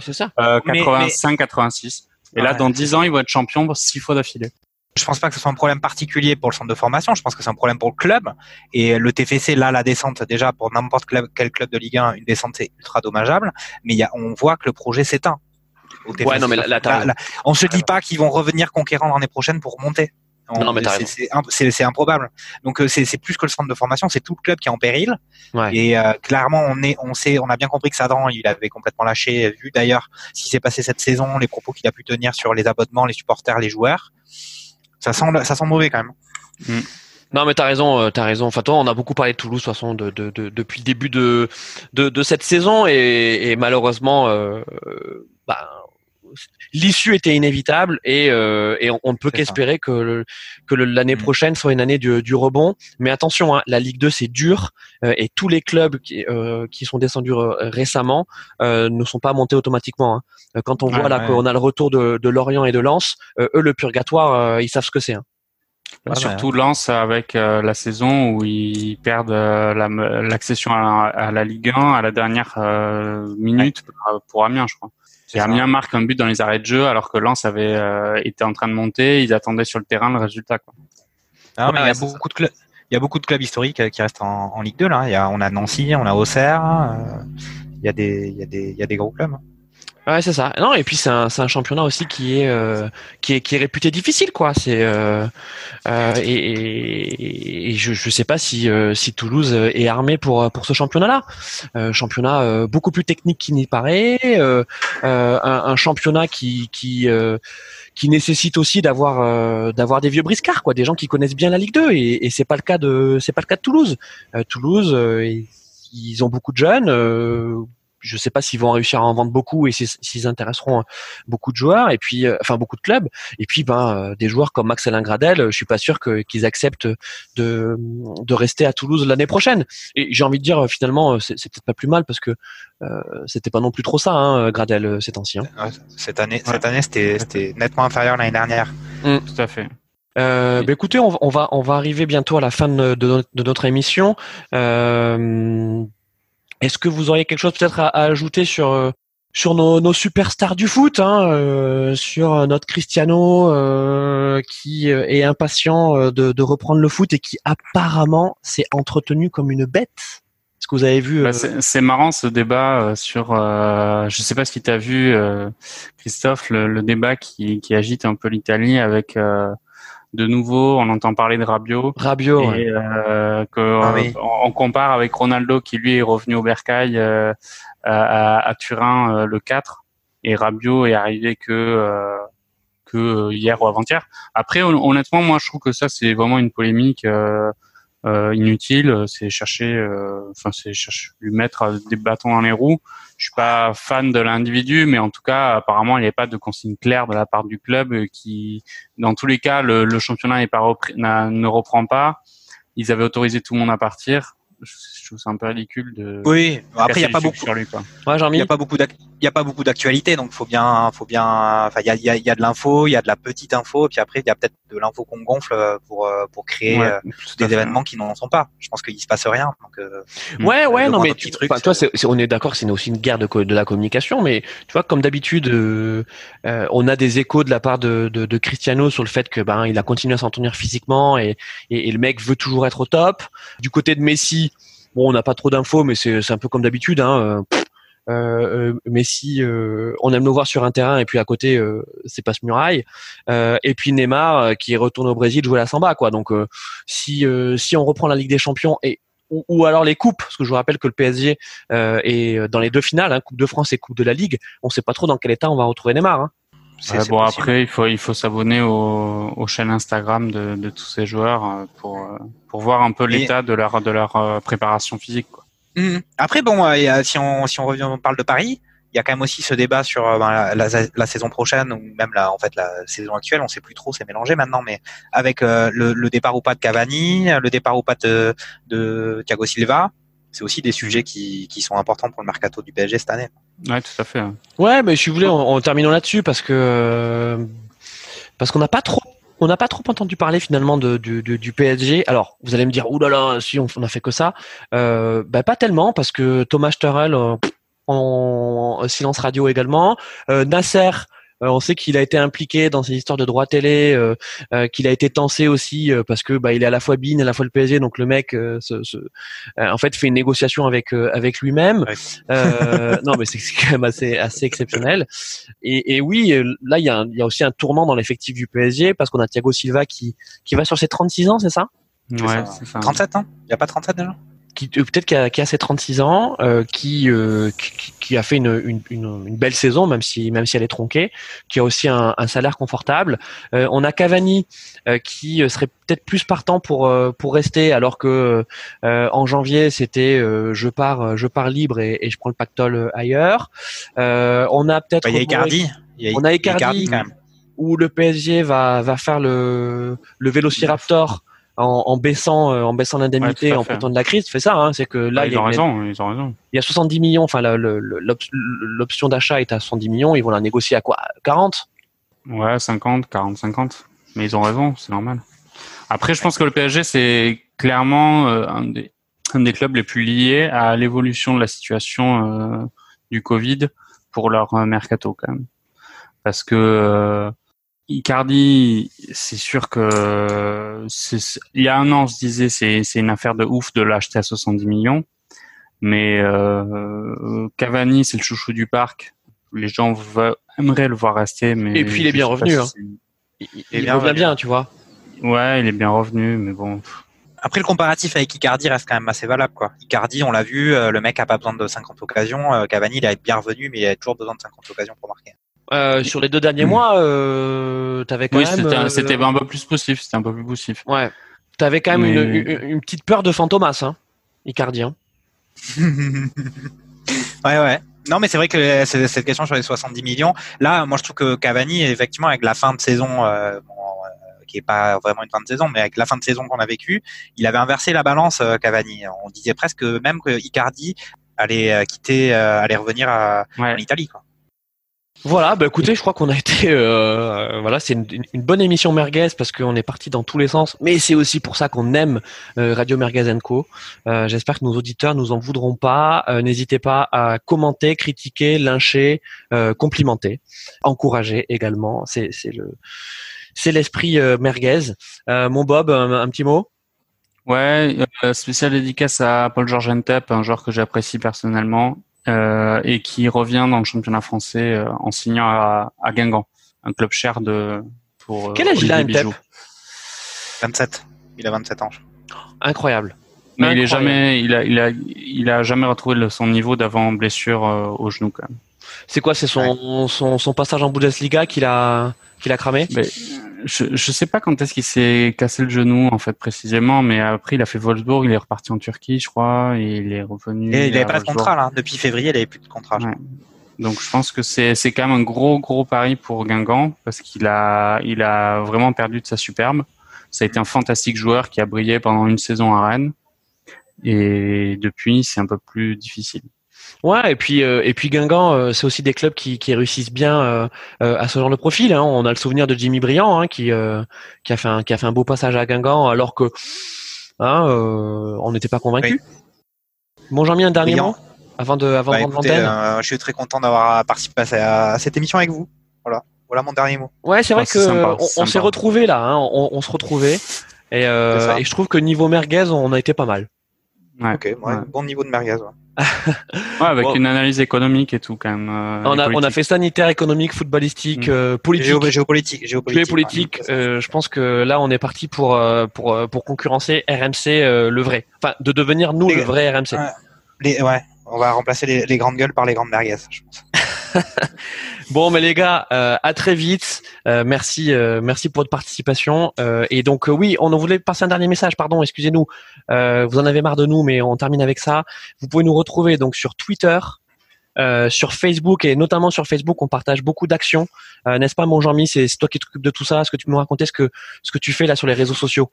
85 86 et là dans 10 ans ils vont être champions six fois d'affilée je pense pas que ce soit un problème particulier pour le centre de formation. Je pense que c'est un problème pour le club. Et le TFC, là, la descente, déjà, pour n'importe quel club de Ligue 1, une descente, c'est ultra dommageable. Mais y a, on voit que le projet s'éteint. Ouais, non, mais là, on se dit pas qu'ils vont revenir conquérants l'année prochaine pour non, mais c'est improbable. Donc euh, c'est plus que le centre de formation, c'est tout le club qui est en péril. Et euh, clairement, on est, on sait, on a bien compris que Sadran, il avait complètement lâché. Vu d'ailleurs ce qui s'est passé cette saison, les propos qu'il a pu tenir sur les abonnements, les supporters, les joueurs, ça sent, ça sent mauvais quand même. Mm. Non, mais t'as raison, euh, t'as raison. Enfin, toi, on a beaucoup parlé de Toulouse, de toute façon, de, de, de, depuis le début de, de, de cette saison, et, et malheureusement, euh, bah, l'issue était inévitable et, euh, et on, ne peut qu'espérer que, que l'année mm. prochaine soit une année du, du rebond. Mais attention, hein, la Ligue 2 c'est dur euh, et tous les clubs qui, euh, qui sont descendus récemment ne sont pas montés automatiquement. Hein. Quand on voit là qu'on a le retour de, de Lorient et de Lens, eux le purgatoire, ils savent ce que c'est. Hein. surtout Lens avec la saison où ils perdent l'accession à, la Ligue 1 à la dernière minute pour Amiens, je crois. Et Amiens marque un but dans les arrêts de jeu alors que Lens avait euh, été en train de monter. Ils attendaient sur le terrain le résultat. Quoi. Ah, mais il y a beaucoup de clubs. Il y a beaucoup de clubs historiques euh, qui restent en, en Ligue 2 là. Il y a, on a Nancy, on a Auxerre. Euh, il y a des, il y a des, il y a des gros clubs. Hein. Ouais, c'est ça. Non, et puis c'est un, un, championnat aussi qui est, euh, qui est qui est réputé difficile, quoi. C'est euh, euh, et, et, je je sais pas si euh, si Toulouse est armé pour pour ce championnat-là. Euh, championnat euh, beaucoup plus technique qu'il n'y paraît. Un, un, championnat qui qui qui nécessite aussi d'avoir d'avoir des vieux briscards, quoi, des gens qui connaissent bien la Ligue 2. Et, et c'est pas le cas de c'est pas le cas de Toulouse. Toulouse, ils ont beaucoup de jeunes je sais pas s'ils vont réussir à en vendre beaucoup et s'ils intéresseront beaucoup de joueurs et puis euh, enfin beaucoup de clubs et puis ben euh, des joueurs comme Max Alain Gradel je suis pas sûr que qu'ils acceptent de de rester à Toulouse l'année prochaine et j'ai envie de dire finalement c'est peut-être pas plus mal parce que euh, c'était pas non plus trop ça hein, Gradel ces temps-ci hein. cette année cette année c'était nettement inférieur l'année dernière mmh. tout à fait euh, bah, écoutez, on, on, va on va arriver bientôt à la fin de, de, de notre émission. Euh, est-ce que vous auriez quelque chose peut-être à, ajouter sur euh, sur nos, nos superstars du foot, hein, euh, sur notre Cristiano euh, qui est impatient de, de, reprendre le foot et qui apparemment s'est entretenu comme une bête? Est-ce que vous avez vu bah, C'est marrant ce débat sur. Euh, je sais pas si tu as vu Christophe le, le, débat qui, qui agite un peu l'Italie avec de nouveau, on entend parler de Rabiot. Rabiot, et euh, que ah on, compare avec Ronaldo qui lui est revenu au Bercail euh, à, à, Turin euh, le 4 et Rabiot est arrivé que euh, que hier ou avant-hier. Après, honnêtement, moi je trouve que ça c'est vraiment une polémique euh, inutile. C'est chercher, euh, enfin c'est chercher lui mettre des bâtons dans les roues. Je suis pas fan de l'individu, mais en tout cas, apparemment, il n'y a pas de consigne claire de la part du club qui, dans tous les cas, le, le championnat pas ne reprend pas. Ils avaient autorisé tout le monde à partir trouve ça un peu ridicule de. Oui. Après, il n'y a pas beaucoup. Sur lui, quoi. il n'y a pas beaucoup il y a pas beaucoup d'actualité, donc faut bien, faut bien. Enfin, il y a, y, a, y a de l'info, il y a de la petite info, puis après, il y a peut-être de l'info qu'on gonfle euh, pour euh, pour créer euh, des événements qui n'en sont pas. Je pense qu'il se passe rien. Donc, ouais, ouais, non, mais tu, truc, toi, c'est, on est d'accord, c'est aussi une guerre de, de la communication, mais tu vois, comme d'habitude, on a des échos de la part de, de, de, Cristiano sur le fait que ben il a continué à s'entraîner physiquement et, et, et le mec veut toujours être au top. Du côté de Messi Bon, on n'a pas trop d'infos, mais c'est un peu comme d'habitude. Hein. Euh, euh euh, on aime le voir sur un terrain et puis à côté, euh, c'est pas ce muraille. et puis Neymar qui retourne au Brésil jouer la samba, quoi. Donc si si on reprend la Ligue des Champions et ou, alors les coupes, parce que je vous rappelle que le PSG est dans les deux finales, hein, Coupe de France et Coupe de la Ligue. On sait pas trop dans quel état on va retrouver Neymar. Hein. Ouais, bon possible. après il faut il faut s'abonner aux, aux chaînes Instagram de, de tous ces joueurs euh, pour euh, pour voir un peu Et- l'état de leur de leur euh, préparation physique quoi. Mhm. Après, bon, euh, il y a- si on si on revient, on parle de Paris, il y a quand même aussi ce débat sur euh, ben, la, la, la saison prochaine ou même la, en fait la saison actuelle. On sait plus trop, c'est mélangé maintenant, mais avec euh, le, le départ ou pas de Cavani, le départ ou pas de, de Thiago Silva, c'est aussi des sujets qui, qui sont importants pour le mercato du PSG cette année. Ouais tout à fait. hein. Ouais, mais si vous voulez, en, en terminant là-dessus, parce que parce qu'on n'a pas trop on n'a pas trop entendu parler finalement de, du, du, du PSG. Alors, vous allez me dire, oulala, là là, si on, on a fait que ça, euh, bah, pas tellement, parce que Thomas Tuchel euh, en, en silence radio également, euh, Nasser. Euh, on sait qu'il a été impliqué dans ces histoires de droit télé, euh, euh, qu'il a été tensé aussi euh, parce que bah, il est à la fois Bean et à la fois le PSG, donc le mec, euh, se, se- euh, en fait, fait une négociation avec euh, avec lui-même. Ouais. Euh, non, mais c'est quand même assez assez exceptionnel. Et, et oui, là, il y, a un- il y a aussi un tournant dans l'effectif du PSG parce qu'on a Thiago Silva qui, qui va sur ses 36 ans, c'est ça? Ouais ça. 37 ans? Il n'y a pas 37 déjà? Qui euh, peut-être qui a, qui a ses 36 ans, euh, qui, euh, qui qui- a fait une, une, une, une belle saison, même si même si elle est tronquée, qui a aussi un, un salaire confortable. Euh, on a Cavani euh, qui serait peut-être plus partant pour euh, pour rester, alors que euh, en janvier c'était euh, je pars je pars libre et, et je prends le pactole ailleurs. Euh, on a peut-être Bah, Il y a Icardi. Il y a On a Icardi. quand même. où le PSG va va faire le le Vélociraptor en, en baissant euh, en baissant l'indemnité Ouais, en fait. profitant de la crise c'est ça hein, c'est que là il ils y, a, ont raison ils ont raison. il y a 70 millions enfin l'option d'achat est à 70 millions ils vont la négocier à quoi 40 Ouais 50 40 50 mais ils ont raison c'est normal. Après je pense que le PSG c'est clairement euh, un des un des clubs les plus liés à l'évolution de la situation euh, du Covid pour leur mercato quand même. Parce que Icardi, c'est sûr que c'est, il y a un an, on se disait c'est c'est une affaire de ouf de l'acheter à 70 millions, mais euh, Cavani c'est le chouchou du parc. Les gens aimeraient le voir rester, mais Et puis, il est bien revenu, si hein. il, il bien tu vois Ouais, il est bien revenu, mais bon. Après, le comparatif avec Icardi reste quand même assez valable. Quoi. Icardi, on l'a vu, euh, le mec a pas besoin de 50 occasions. Euh, Cavani, il a bien revenu, mais il a toujours besoin de 50 occasions pour marquer. Euh, sur les deux derniers mois euh, t'avais quand Oui, même c'était, euh, c'était un peu plus poussif, c'était un peu plus poussif. ouais t'avais quand même Mais- une, une, une petite peur de Fantomas hein Icardi hein. ouais, ouais. Non, mais c'est vrai que cette question sur les 70 millions, là, moi, je trouve que Cavani, effectivement, avec la fin de saison, euh, bon, euh, qui est pas vraiment une fin de saison, mais avec la fin de saison qu'on a vécue, il avait inversé la balance, euh, Cavani. On disait presque même que Icardi allait quitter, euh, allait revenir à, Ouais. en Italie. Quoi. Voilà, bah écoutez, je crois qu'on a été, euh, voilà, c'est une, bonne émission merguez parce qu'on est parti dans tous les sens, mais c'est aussi pour ça qu'on aime euh, Radio Merguez Co. Euh, J'espère que nos auditeurs nous en voudront pas. Euh, N'hésitez pas à commenter, critiquer, lyncher, euh, complimenter, encourager également. C'est le, c'est l'esprit euh, merguez. Euh, mon Bob, un, un petit mot? Ouais, euh, spécial dédicace à Paul Georges Entep, un joueur que j'apprécie personnellement euh, et qui revient dans le championnat français euh, en signant à, à Guingamp, un club cher de pour. euh, Quel âge il a, Bijoux. 27. Il a 27 ans. Incroyable. Mais il est jamais, il a, il a, il a jamais retrouvé son niveau d'avant blessure euh, au genou quand même. C'est quoi C'est son, son, son passage en Bundesliga qu'il a, qu'il a cramé Mais, je, je sais pas quand est-ce qu'il s'est cassé le genou en fait précisément, mais après il a fait Wolfsburg, il est reparti en Turquie, je crois, et il est revenu. Et il à avait pas de contrat, là. Depuis février, il avait plus de contrat. je Ouais. crois. Donc je pense que c'est c'est quand même un gros gros pari pour Guingamp parce qu'il a il a vraiment perdu de sa superbe. Ça a été un fantastique joueur qui a brillé pendant une saison à Rennes et depuis c'est un peu plus difficile. Ouais, et puis euh, et puis Guingamp, euh, c'est aussi des clubs qui, qui réussissent bien euh, euh, à ce genre de profil. Hein. On a le souvenir de Jimmy Briand hein, qui euh, qui a fait un qui a fait un beau passage à Guingamp alors que hein, euh, on n'était pas convaincu. Bon, Jean-Mi, un dernier mot avant de avant Bah, de écoutez, euh, je suis très content d'avoir participé à, cette émission avec vous. Voilà. Voilà mon dernier mot. Ouais, c'est vrai Ah, que sympa, on, s'est retrouvés là. Hein. On, on se retrouvait et, euh, et je trouve que niveau merguez, on a été pas mal. Ouais. Ok, ouais, Ouais. bon niveau de merguez. ouais. Avec Bon. une analyse économique et tout quand même. euh, on a on a fait sanitaire, économique, footballistique, Mm. euh, politique. Géo- géopolitique. Géopolitique. Géopolitique, ouais. euh, je pense que là on est parti pour pour pour concurrencer RMC euh, le vrai. Enfin, de devenir nous Les- le vrai RMC. Les- ouais, on va remplacer les, les grandes gueules par les grandes merguez, je pense. bon, mais les gars, euh, à très vite. Euh, merci, euh, merci pour votre participation. et donc, oui, on voulait passer un dernier message. Pardon, excusez-nous. vous en avez marre de nous, mais on termine avec ça. Vous pouvez nous retrouver donc sur Twitter, sur Facebook et notamment sur Facebook, on partage beaucoup d'actions, n'est-ce pas, mon Jean-Mi C'est toi qui t'occupes de tout ça. Est-ce que tu peux nous raconter ce que ce que tu fais là sur les réseaux sociaux?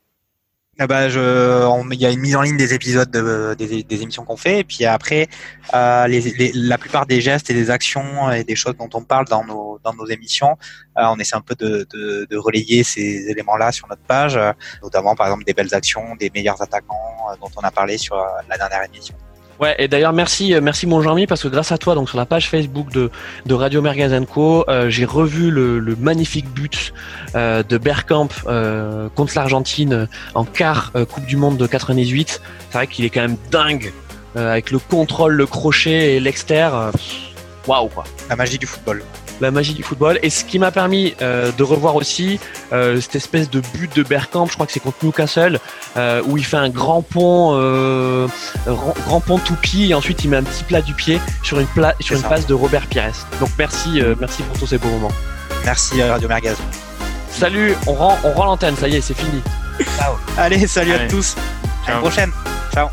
Ah bah, il y a une mise en ligne des épisodes de, des, des, émissions qu'on fait, et puis après, euh, les, les, la plupart des gestes et des actions et des choses dont on parle dans nos, dans nos émissions, euh, on essaie un peu de, de, de relayer ces éléments-là sur notre page, notamment par exemple des belles actions, des meilleurs attaquants euh, dont on a parlé sur euh, la dernière émission. Ouais, et d'ailleurs merci, euh, merci mon Jean-Mi parce que grâce à toi, donc sur la page Facebook de, de Radio Mergazenco, euh, j'ai revu le, le, magnifique but euh, de Bergkamp euh, contre l'Argentine en quart Coupe du Monde de 98. C'est vrai qu'il est quand même dingue avec le contrôle, le crochet et l'exter. Waouh quoi. La magie du football la magie du football. Et ce qui m'a permis euh, de revoir aussi euh, cette espèce de but de Bergkamp, je crois que c'est contre Newcastle, euh, où il fait un grand pont, euh, grand, pont toupie, et ensuite il met un petit plat du pied sur une, pla sur une passe de Robert Pires. Donc merci, euh, merci pour tous ces beaux moments. Merci Radio Merguez. Salut, on rend, on rend l'antenne, ça y est, c'est fini. Ciao. Allez, salut à tous. À la prochaine. Ciao.